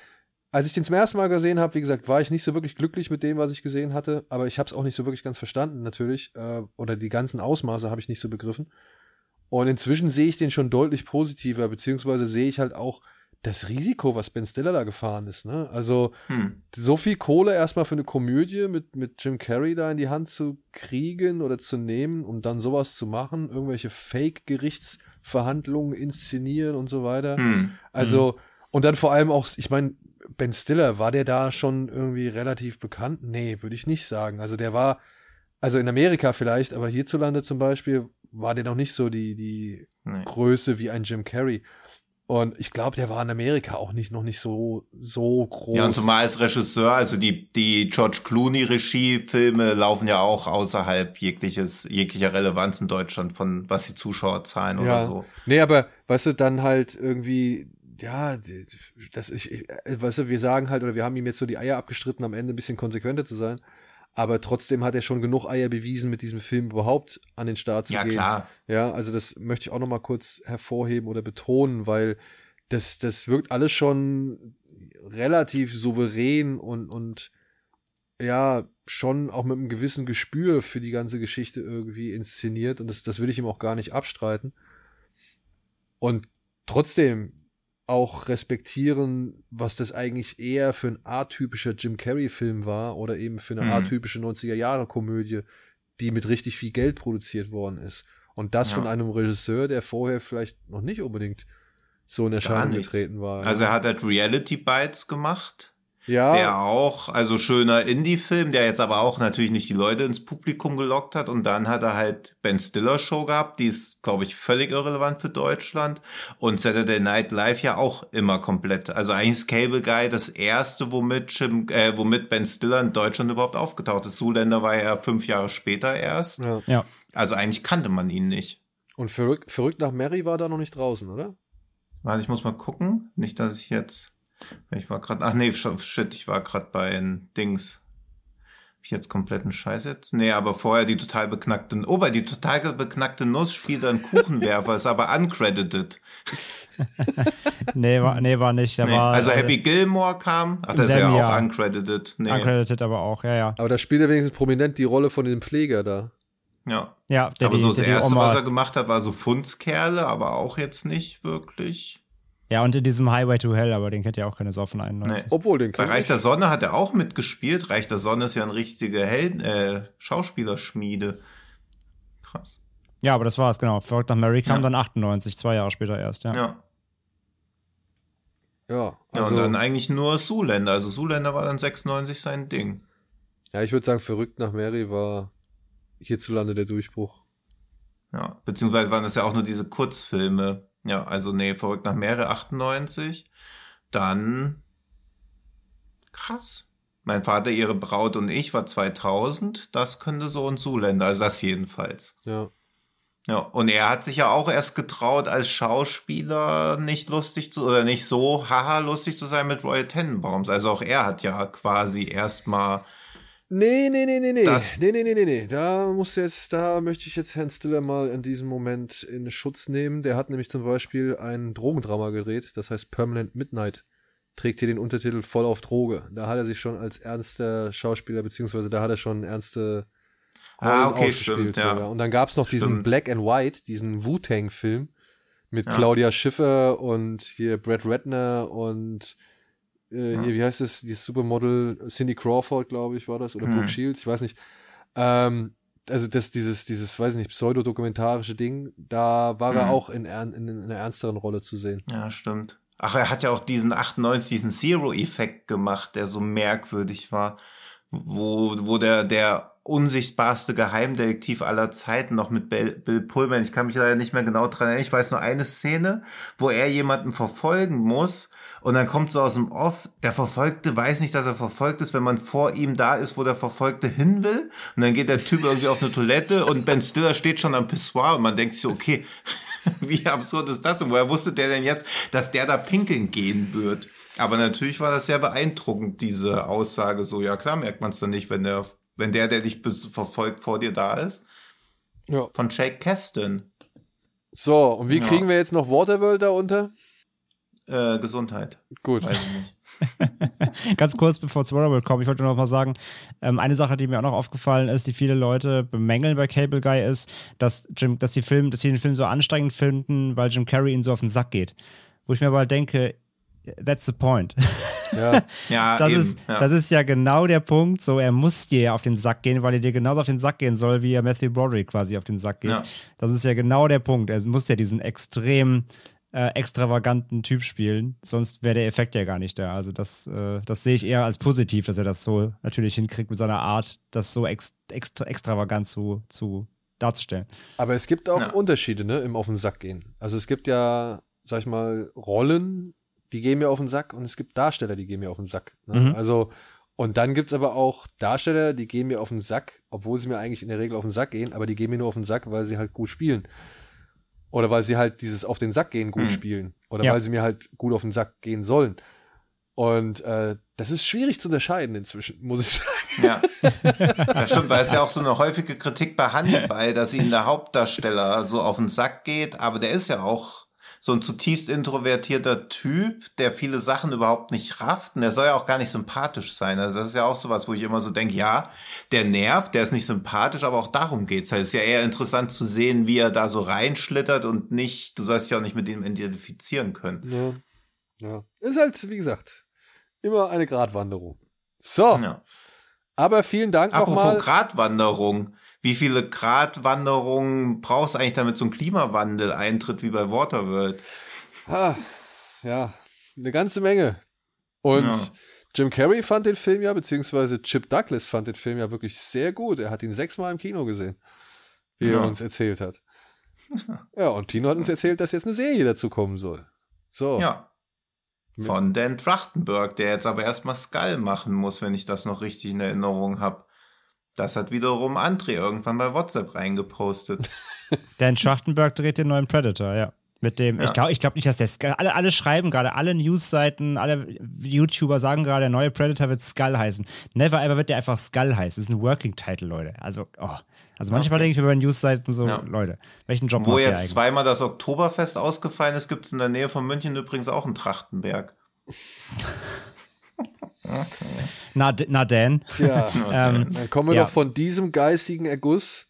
A: als ich den zum ersten Mal gesehen habe, wie gesagt, war ich nicht so wirklich glücklich mit dem, was ich gesehen hatte, aber ich habe es auch nicht so wirklich ganz verstanden, natürlich. Äh, oder die ganzen Ausmaße habe ich nicht so begriffen. Und inzwischen sehe ich den schon deutlich positiver, beziehungsweise sehe ich halt auch das Risiko, was Ben Stiller da gefahren ist. Ne? Also
C: Hm.
A: so viel Kohle erstmal für eine Komödie mit, mit Jim Carrey da in die Hand zu kriegen oder zu nehmen und dann sowas zu machen, irgendwelche Fake-Gerichtsverhandlungen inszenieren und so weiter.
C: Hm.
A: Also, und dann vor allem auch, ich meine, Ben Stiller, war der da schon irgendwie relativ bekannt? Nee, würde ich nicht sagen. Also der war, also in Amerika vielleicht, aber hierzulande zum Beispiel war der noch nicht so die, die
C: Nee.
A: Größe wie ein Jim Carrey. Und ich glaube, der war in Amerika auch nicht noch nicht so, so groß.
C: Ja, und zumal als Regisseur, also die, die George Clooney-Regie-Filme laufen ja auch außerhalb jegliches, jeglicher Relevanz in Deutschland von was die Zuschauerzahlen oder so.
A: Nee, aber weißt du, dann halt irgendwie, ja, das ich, ich- äh, weißt du, wir sagen halt, oder wir haben ihm jetzt so die Eier abgestritten, am Ende ein bisschen konsequenter zu sein. Aber trotzdem hat er schon genug Eier bewiesen, mit diesem Film überhaupt an den Start zu
C: Ja,
A: gehen.
C: klar.
A: Ja, also das möchte ich auch noch mal kurz hervorheben oder betonen, weil das, das wirkt alles schon relativ souverän und, und ja, schon auch mit einem gewissen Gespür für die ganze Geschichte irgendwie inszeniert und das, das will ich ihm auch gar nicht abstreiten. Und trotzdem auch respektieren, was das eigentlich eher für ein atypischer Jim Carrey-Film war oder eben für eine
C: Mhm.
A: atypische 90er-Jahre-Komödie, die mit richtig viel Geld produziert worden ist. Und das
C: Ja.
A: von einem Regisseur, der vorher vielleicht noch nicht unbedingt so in Erscheinung getreten war.
C: Also er hat halt Reality Bites gemacht.
A: Ja,
C: Der auch, also schöner Indie-Film, der jetzt aber auch natürlich nicht die Leute ins Publikum gelockt hat. Und dann hat er halt Ben Stiller Show gehabt, die ist, glaube ich, völlig irrelevant für Deutschland. Und Saturday Night Live ja auch immer komplett. Also eigentlich ist Cable Guy das erste, womit, Jim, äh, womit Ben Stiller in Deutschland überhaupt aufgetaucht ist. Zuländer war ja fünf Jahre später erst.
A: ja.
B: Ja.
C: Also eigentlich kannte man ihn nicht.
A: Und verrückt, verrückt nach Mary war da noch nicht draußen, oder?
C: Warte, ich muss mal gucken. Nicht, dass ich jetzt. Ich war gerade. Ach nee, shit, ich war gerade bei den Dings. ich jetzt kompletten Scheiß jetzt? Nee, aber vorher die total beknackte, oh, bei die total beknackte Nuss spielt einen Kuchenwerfer, ist aber uncredited.
B: nee, war, nee, war nicht.
C: Nee,
B: war,
C: also Happy Gilmore kam, ach, das ist ja auch Jahr. uncredited.
B: Nee. Uncredited aber auch, ja, ja.
A: Aber da spielt er wenigstens prominent die Rolle von dem Pfleger da.
C: Ja.
B: Ja,
C: der Aber die, so das erste, was er gemacht hat, war so Fundskerle, aber auch jetzt nicht wirklich.
B: Ja, und in diesem Highway to Hell, aber den kennt ja auch keine Sau von 91.
A: Nee. Obwohl, den
C: Bei Reich der Sonne hat er auch mitgespielt. Reich der Sonne ist ja ein richtiger Helden, äh, Schauspielerschmiede. Krass.
B: Ja, aber das war's, genau. Verrückt nach Mary kam ja. dann 98, zwei Jahre später erst, ja.
C: Ja.
A: Ja,
C: also, ja, und also dann eigentlich nur Zuländer. Also Zuländer war dann 96 sein Ding.
A: Ja, ich würde sagen, Verrückt nach Mary war hierzulande der Durchbruch.
C: Ja, beziehungsweise waren das ja auch nur diese Kurzfilme. Ja, also nee, verrückt nach Meere 98. Dann krass. Mein Vater, ihre Braut und ich war 2000. Das könnte so ein Zuländer, also das jedenfalls.
A: Ja.
C: Ja, und er hat sich ja auch erst getraut, als Schauspieler nicht lustig zu, oder nicht so haha lustig zu sein mit Royal Tenenbaums. Also auch er hat ja quasi erstmal
A: Nee, nee, nee, nee, nee. Das nee, nee, nee, nee, nee. Da muss jetzt, da möchte ich jetzt Herrn Stiller mal in diesem Moment in Schutz nehmen. Der hat nämlich zum Beispiel ein Drogendrama gedreht, das heißt Permanent Midnight. Trägt hier den Untertitel voll auf Droge. Da hat er sich schon als ernster Schauspieler, beziehungsweise da hat er schon ernste
C: ah, okay, ausgespielt. Stimmt, ja.
A: Und dann gab es noch diesen Black and White, diesen Wu-Tang-Film mit ja. Claudia Schiffer und hier Brad Ratner und äh, ja. hier, wie heißt es, die Supermodel Cindy Crawford, glaube ich, war das, oder mhm. Brooke Shields, ich weiß nicht. Ähm, also das, dieses, dieses, weiß ich nicht, pseudodokumentarische Ding, da war mhm. er auch in, in, in, einer ernsteren Rolle zu sehen.
C: Ja, stimmt. Ach, er hat ja auch diesen 98, diesen Zero-Effekt gemacht, der so merkwürdig war, wo, wo der, der unsichtbarste Geheimdetektiv aller Zeiten noch mit Bill Pullman. Ich kann mich leider nicht mehr genau dran erinnern. Ich weiß nur eine Szene, wo er jemanden verfolgen muss und dann kommt so aus dem Off, der Verfolgte weiß nicht, dass er verfolgt ist, wenn man vor ihm da ist, wo der Verfolgte hin will. Und dann geht der Typ irgendwie auf eine Toilette und Ben Stiller steht schon am Pissoir und man denkt sich so, okay, wie absurd ist das? Und woher wusste der denn jetzt, dass der da pinkeln gehen wird? Aber natürlich war das sehr beeindruckend, diese Aussage. So, ja klar, merkt man es dann nicht, wenn der, wenn der, der dich verfolgt, vor dir da ist.
A: Ja.
C: Von Jake Keston.
A: So, und wie ja. kriegen wir jetzt noch Waterworld da unter?
C: Äh, Gesundheit.
A: Gut.
B: Ganz kurz bevor es World kommt, ich wollte noch mal sagen, ähm, eine Sache, die mir auch noch aufgefallen ist, die viele Leute bemängeln bei Cable Guy, ist, dass, Jim, dass, die Film, dass sie den Film so anstrengend finden, weil Jim Carrey ihnen so auf den Sack geht. Wo ich mir aber denke, that's the point.
A: Ja,
C: ja
B: das,
C: eben,
B: ist,
C: ja.
B: das ist ja genau der Punkt. So, er muss dir ja auf den Sack gehen, weil er dir genauso auf den Sack gehen soll, wie er Matthew Broderick quasi auf den Sack geht.
C: Ja.
B: Das ist ja genau der Punkt. Er muss ja diesen extrem äh, extravaganten Typ spielen, sonst wäre der Effekt ja gar nicht da. Also das, äh, das sehe ich eher als positiv, dass er das so natürlich hinkriegt mit seiner Art, das so ex extra extravagant zu, zu darzustellen.
A: Aber es gibt auch ja. Unterschiede, ne, im Auf den Sack gehen. Also es gibt ja, sag ich mal, Rollen, die gehen mir auf den Sack und es gibt Darsteller, die gehen mir auf den Sack. Ne? Mhm. Also und dann gibt es aber auch Darsteller, die gehen mir auf den Sack, obwohl sie mir eigentlich in der Regel auf den Sack gehen, aber die gehen mir nur auf den Sack, weil sie halt gut spielen. Oder weil sie halt dieses auf den Sack gehen gut hm. spielen. Oder ja. weil sie mir halt gut auf den Sack gehen sollen. Und äh, das ist schwierig zu unterscheiden inzwischen, muss ich sagen.
C: Ja, das stimmt, weil es ja auch so eine häufige Kritik bei Hannibal, dass ihnen der Hauptdarsteller so auf den Sack geht, aber der ist ja auch so ein zutiefst introvertierter Typ, der viele Sachen überhaupt nicht rafft. Und der soll ja auch gar nicht sympathisch sein. Also das ist ja auch sowas, wo ich immer so denke, ja, der nervt, der ist nicht sympathisch, aber auch darum geht's. Also es ist ja eher interessant zu sehen, wie er da so reinschlittert und nicht, du sollst dich auch nicht mit ihm identifizieren können.
A: Ja. ja. Ist halt, wie gesagt, immer eine Gratwanderung. So. Ja. Aber vielen Dank nochmal.
C: Apropos Gratwanderung wie viele Gratwanderungen brauchst du eigentlich, damit so ein Klimawandel eintritt wie bei Waterworld?
A: Ah, ja, eine ganze Menge. Und ja. Jim Carrey fand den Film ja, beziehungsweise Chip Douglas fand den Film ja wirklich sehr gut. Er hat ihn sechsmal im Kino gesehen, wie ja. er uns erzählt hat. Ja, und Tino hat uns erzählt, dass jetzt eine Serie dazu kommen soll. So.
C: Ja. Von Dan Trachtenberg, der jetzt aber erstmal Skull machen muss, wenn ich das noch richtig in Erinnerung habe. Das hat wiederum André irgendwann bei WhatsApp reingepostet.
B: Dan Schachtenberg dreht den neuen Predator, ja. Mit dem,
C: Ja.
B: ich glaube ich glaub nicht, dass der Skull, alle, alle schreiben gerade, alle Newsseiten, alle YouTuber sagen gerade, der neue Predator wird Skull heißen. Never ever wird der einfach Skull heißen. Das ist ein Working Title, Leute. Also, oh. Also manchmal
C: Okay.
B: denke ich mir bei Newsseiten so,
C: Ja.
B: Leute, welchen Job
C: Wo jetzt zweimal das Oktoberfest ausgefallen ist, gibt es in der Nähe von München übrigens auch einen Trachtenberg.
B: Na, D- na Dan.
A: Tja,
B: Ähm,
A: dann kommen wir
B: Ja.
A: doch von diesem geistigen Erguss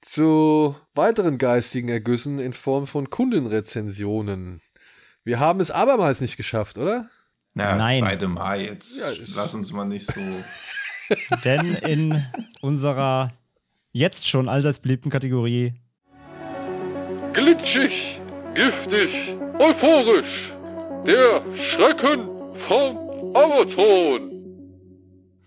A: zu weiteren geistigen Ergüssen in Form von Kundenrezensionen. Wir haben es abermals nicht geschafft, oder?
C: Na, das
B: Nein.
C: zweite Mal jetzt.
A: Ja,
C: Lass uns mal nicht so.
B: Denn in unserer jetzt schon allseits beliebten Kategorie
D: Glitschig, giftig, euphorisch. Der Schrecken vom Amazon.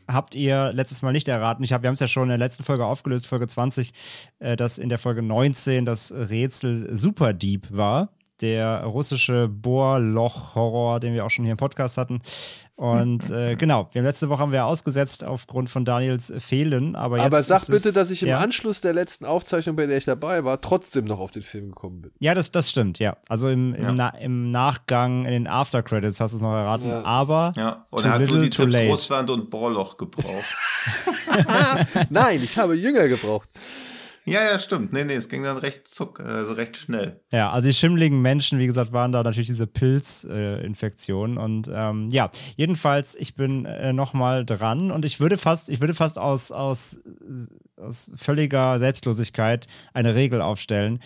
B: habt ihr letztes Mal nicht erraten. Ich hab, wir haben es ja schon in der letzten Folge aufgelöst, Folge 20, äh, dass in der Folge 19 das Rätsel Superdieb war. Der russische Bohrloch-Horror, den wir auch schon hier im Podcast hatten. Und äh, genau, wir letzte Woche haben wir ausgesetzt aufgrund von Daniels Fehlen. Aber, jetzt
A: Aber sag
B: ist
A: bitte,
B: es,
A: dass ich im
B: ja.
A: Anschluss der letzten Aufzeichnung, bei der ich dabei war, trotzdem noch auf den Film gekommen bin.
B: Ja, das, das stimmt, ja. Also im, im,
C: Ja.
B: Na, im Nachgang, in den After-Credits hast du es noch erraten.
A: Ja.
B: Aber
C: Ja. Und
B: Too
C: hat
B: little,
C: die
B: too
C: Tipps
B: late.
C: Russland und Bohrloch gebraucht.
A: Nein, ich habe Jünger gebraucht.
C: Ja, ja, stimmt. Nee, nee, es ging dann recht zuck, also recht schnell.
B: Ja, also die schimmligen Menschen, wie gesagt, waren da natürlich diese Pilzinfektionen. und ähm, ja, jedenfalls, ich bin äh, nochmal dran und ich würde fast, ich würde fast aus, aus, aus völliger Selbstlosigkeit eine Regel aufstellen.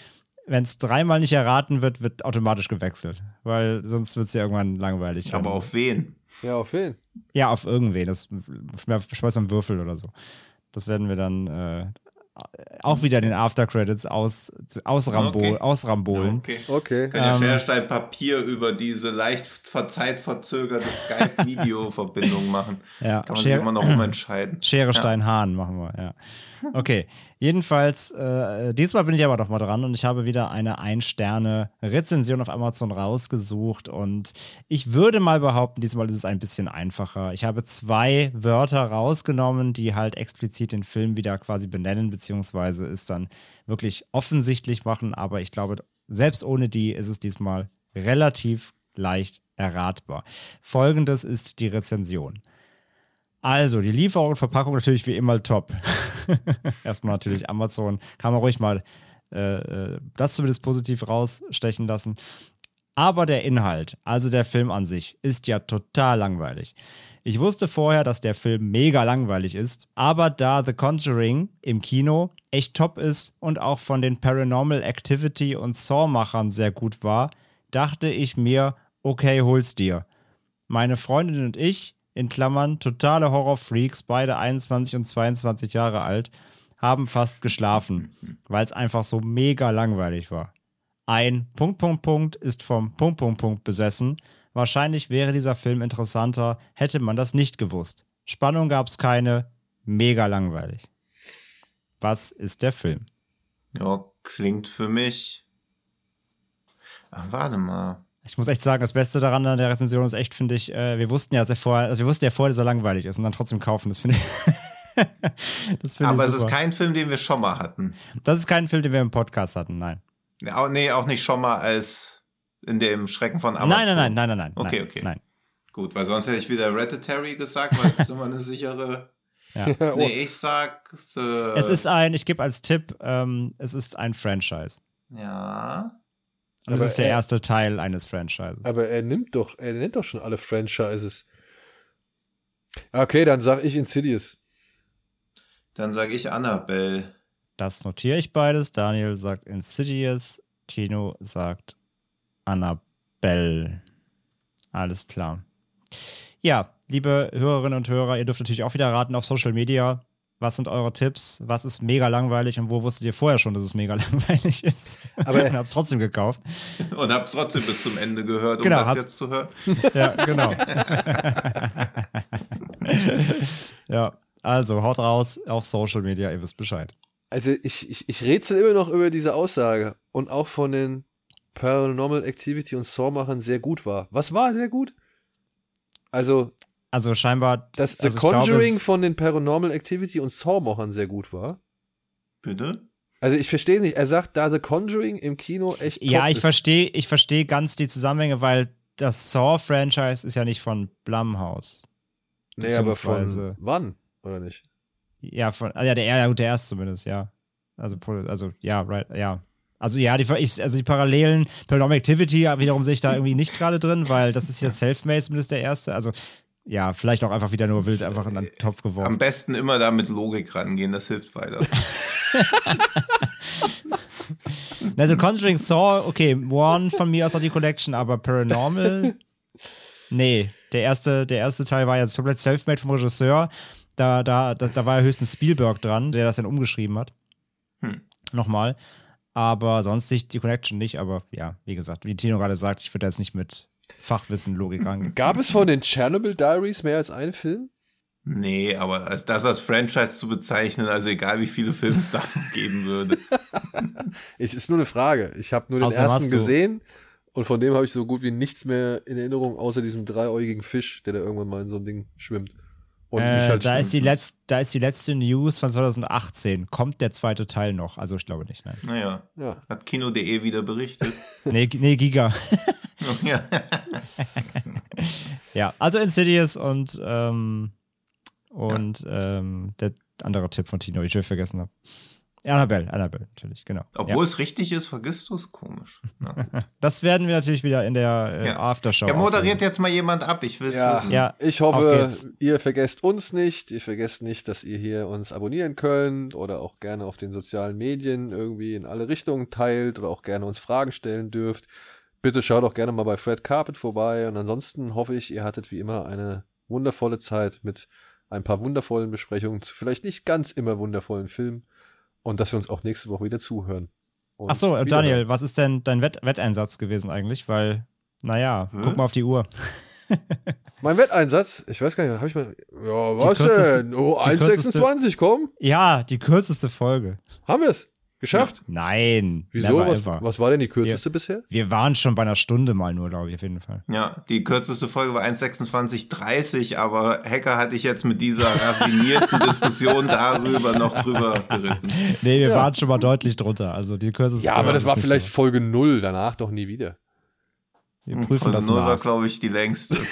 B: Wenn es dreimal nicht erraten wird, wird automatisch gewechselt. Weil sonst wird es ja irgendwann langweilig.
C: Aber auf wen?
A: Ja, auf wen?
B: Ja, auf irgendwen. Das schmeißt man Würfel oder so. Das werden wir dann äh, auch wieder in den After-Credits aus, ausrambo
C: Okay.
B: ausrambolen.
C: Okay.
A: Okay.
C: Kann ja
B: Ähm,
C: Schere, Stein, Papier über diese leicht ver- zeitverzögerte Skype-Video-Verbindung machen.
B: Ja,
C: Kann man sich
B: Schere-
C: immer noch umentscheiden.
B: Schere, Stein, Hahn machen wir, ja. Okay, jedenfalls, äh, diesmal bin ich aber doch mal dran und ich habe wieder eine Ein-Sterne-Rezension auf Amazon rausgesucht und ich würde mal behaupten, diesmal ist es ein bisschen einfacher. Ich habe zwei Wörter rausgenommen, die halt explizit den Film wieder quasi benennen, beziehungsweise es dann wirklich offensichtlich machen, aber ich glaube, selbst ohne die ist es diesmal relativ leicht erratbar. Folgendes ist die Rezension. Also, die Lieferung und Verpackung natürlich wie immer top. Erstmal natürlich Amazon. Kann man ruhig mal äh, äh, das zumindest positiv rausstechen lassen. Aber der Inhalt, also der Film an sich, ist ja total langweilig. Ich wusste vorher, dass der Film mega langweilig ist, aber da The Conjuring im Kino echt top ist und auch von den Paranormal Activity und Saw-Machern sehr gut war, dachte ich mir, okay, hol's dir. Meine Freundin und ich, in Klammern totale Horrorfreaks, beide 21 und 22 Jahre alt, haben fast geschlafen, weil es einfach so mega langweilig war. Ein Punkt, Punkt, Punkt ist vom Punkt, Punkt, Punkt besessen. Wahrscheinlich wäre dieser Film interessanter, hätte man das nicht gewusst. Spannung gab es keine, mega langweilig. Was ist der Film?
C: Ja, klingt für mich. Ach, warte mal.
B: Ich muss echt sagen, das Beste daran an der Rezension ist echt, finde ich, äh, wir wussten ja, dass er vorher, also wir wussten ja vorher, dass er langweilig ist und dann trotzdem kaufen. Das finde ich. das finde
C: Aber
B: ich
C: es ist kein Film, den wir schon mal hatten.
B: Das ist kein Film, den wir im Podcast hatten, nein.
C: Ja, auch- Nee, auch nicht schon mal als in dem Schrecken von Amazon.
B: Nein, nein, nein, nein, nein, nein.
C: Okay,
B: nein,
C: okay.
B: Nein.
C: Gut, weil sonst hätte ich wieder Hereditary gesagt, weil es ist immer eine sichere.
B: Ja.
C: Nee, ich sag. Äh,
B: Es ist ein, ich gebe als Tipp, ähm, es ist ein Franchise.
C: Ja.
B: Und es ist der
A: er-
B: erste Teil eines Franchises.
A: Aber er nimmt doch, er nennt doch schon alle Franchises. Okay, dann sag ich Insidious.
C: Dann sage ich Annabelle.
B: Das notiere ich beides. Daniel sagt Insidious, Tino sagt Annabelle. Alles klar. Ja, liebe Hörerinnen und Hörer, ihr dürft natürlich auch wieder raten auf Social Media. Was sind eure Tipps? Was ist mega langweilig und wo wusstet ihr vorher schon, dass es mega langweilig ist?
A: Aber-
B: habt es trotzdem gekauft.
C: Und hab trotzdem bis zum Ende gehört, um
B: Genau,
C: das
B: hab-
C: jetzt zu hören.
B: Ja, genau. ja, also haut raus auf Social Media, ihr wisst Bescheid.
A: Also ich, ich, ich rätsel immer noch über diese Aussage und auch von den Paranormal Activity und Saw-Machern sehr gut war. Was war sehr gut? Also,
B: Also scheinbar.
A: dass The
B: also glaube,
A: Conjuring
B: es-
A: von den Paranormal Activity und Saw-Machern sehr gut war.
C: Bitte?
A: Also ich verstehe nicht, er sagt da The Conjuring im Kino echt
B: Ja, ich verstehe ich versteh ganz die Zusammenhänge, weil das Saw-Franchise ist ja nicht von Blumhouse.
A: Nee, aber von wann? Oder nicht?
B: Ja, von, ah, ja, der, ja, gut, der erste zumindest, ja. Also, also, ja, right, ja. Also, ja, die, ich, also die Parallelen, Paranormal Activity wiederum sehe ich da irgendwie nicht gerade drin, weil das ist ja Selfmade zumindest der erste. Also, ja, vielleicht auch einfach wieder nur wild einfach in einen Topf
C: Am
B: geworfen.
C: besten immer da mit Logik rangehen, das hilft weiter.
B: The Conjuring Saw, okay, One von mir aus auch die Collection, aber Paranormal, nee, der erste, der erste Teil war jetzt komplett Selfmade vom Regisseur. Da, da, da, da war ja höchstens Spielberg dran, der das dann umgeschrieben hat.
C: Hm.
B: Nochmal. Aber sonst nicht die Connection nicht, aber ja, wie gesagt, wie Tino gerade sagt, ich würde jetzt nicht mit Fachwissen, Logik rangehen.
A: Gab es von den Chernobyl Diaries mehr als einen Film?
C: Nee, aber als das als Franchise zu bezeichnen, also egal wie viele Filme es davon geben würde.
A: Es ist nur eine Frage. Ich habe nur den
B: Außerdem
A: ersten gesehen und von dem habe ich so gut wie nichts mehr in Erinnerung, außer diesem dreiäugigen Fisch, der da irgendwann mal in so ein Ding schwimmt. Und
B: Äh,
A: halt
B: da, ist die
A: das-
B: letz, da ist die letzte News von 2018. Kommt der zweite Teil noch? Also, ich glaube nicht, nein.
C: Naja,
A: Ja.
C: hat Kino.de wieder berichtet.
B: Nee, nee Giga.
C: ja.
B: Ja, also Insidious und, ähm, und ähm, der andere Tipp von Tino, den ich schon vergessen habe. Annabelle, Annabelle, natürlich, genau.
C: Obwohl es richtig ist, vergisst du es komisch. Ja,
B: ja. Das werden wir natürlich wieder in der äh,
C: Ja.
B: Aftershow.
C: ja moderiert
B: aufnehmen.
C: jetzt mal jemand ab, ich will es
A: Ja.
C: wissen.
B: Ja,
A: Ich hoffe, ihr vergesst uns nicht. Ihr vergesst nicht, dass ihr hier uns abonnieren könnt oder auch gerne auf den sozialen Medien irgendwie in alle Richtungen teilt oder auch gerne uns Fragen stellen dürft. Bitte schaut auch gerne mal bei Fred Carpet vorbei. Und ansonsten hoffe ich, ihr hattet wie immer eine wundervolle Zeit mit ein paar wundervollen Besprechungen zu vielleicht nicht ganz immer wundervollen Filmen. Und dass wir uns auch nächste Woche wieder zuhören. Und
B: Ach so. Daniel, was ist denn dein Wett Wetteinsatz gewesen eigentlich? Weil, naja,
C: Hä?
B: guck mal auf die Uhr.
A: Mein Wetteinsatz, ich weiß gar nicht, habe ich mal. Ja, was denn? Oh,
B: die kürzeste-
A: 1,26, komm.
B: Ja, die kürzeste Folge.
A: Haben wir es? Geschafft?
B: Nein.
A: Wieso? Was, was war denn die kürzeste bisher?
B: Wir waren schon bei einer Stunde mal nur, glaube ich, auf jeden Fall.
C: Ja, die kürzeste Folge war 1,26,30, aber Hacker hatte ich jetzt mit dieser raffinierten Diskussion darüber noch drüber geritten.
B: Nee, wir
A: Ja.
B: waren schon mal deutlich drunter. Also die kürzeste
A: Ja, aber das war vielleicht
B: mehr.
A: Folge 0, danach doch nie wieder.
B: Wir prüfen
C: Folge
B: das
C: 0 war, glaube ich, die längste.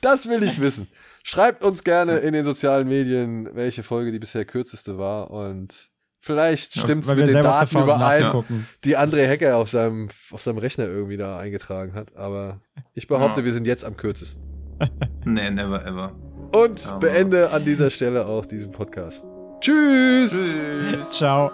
A: Das will ich wissen. Schreibt uns gerne in den sozialen Medien, welche Folge die bisher kürzeste war und vielleicht stimmt es
B: Weil
A: mit den Daten überein, die André Hecker auf seinem, auf seinem Rechner irgendwie da eingetragen hat. Aber ich behaupte,
C: Ja.
A: wir sind jetzt am kürzesten.
C: nee, never ever.
A: Und
C: Aber-
A: beende an dieser Stelle auch diesen Podcast. Tschüss.
C: Tschüss.
B: Ciao.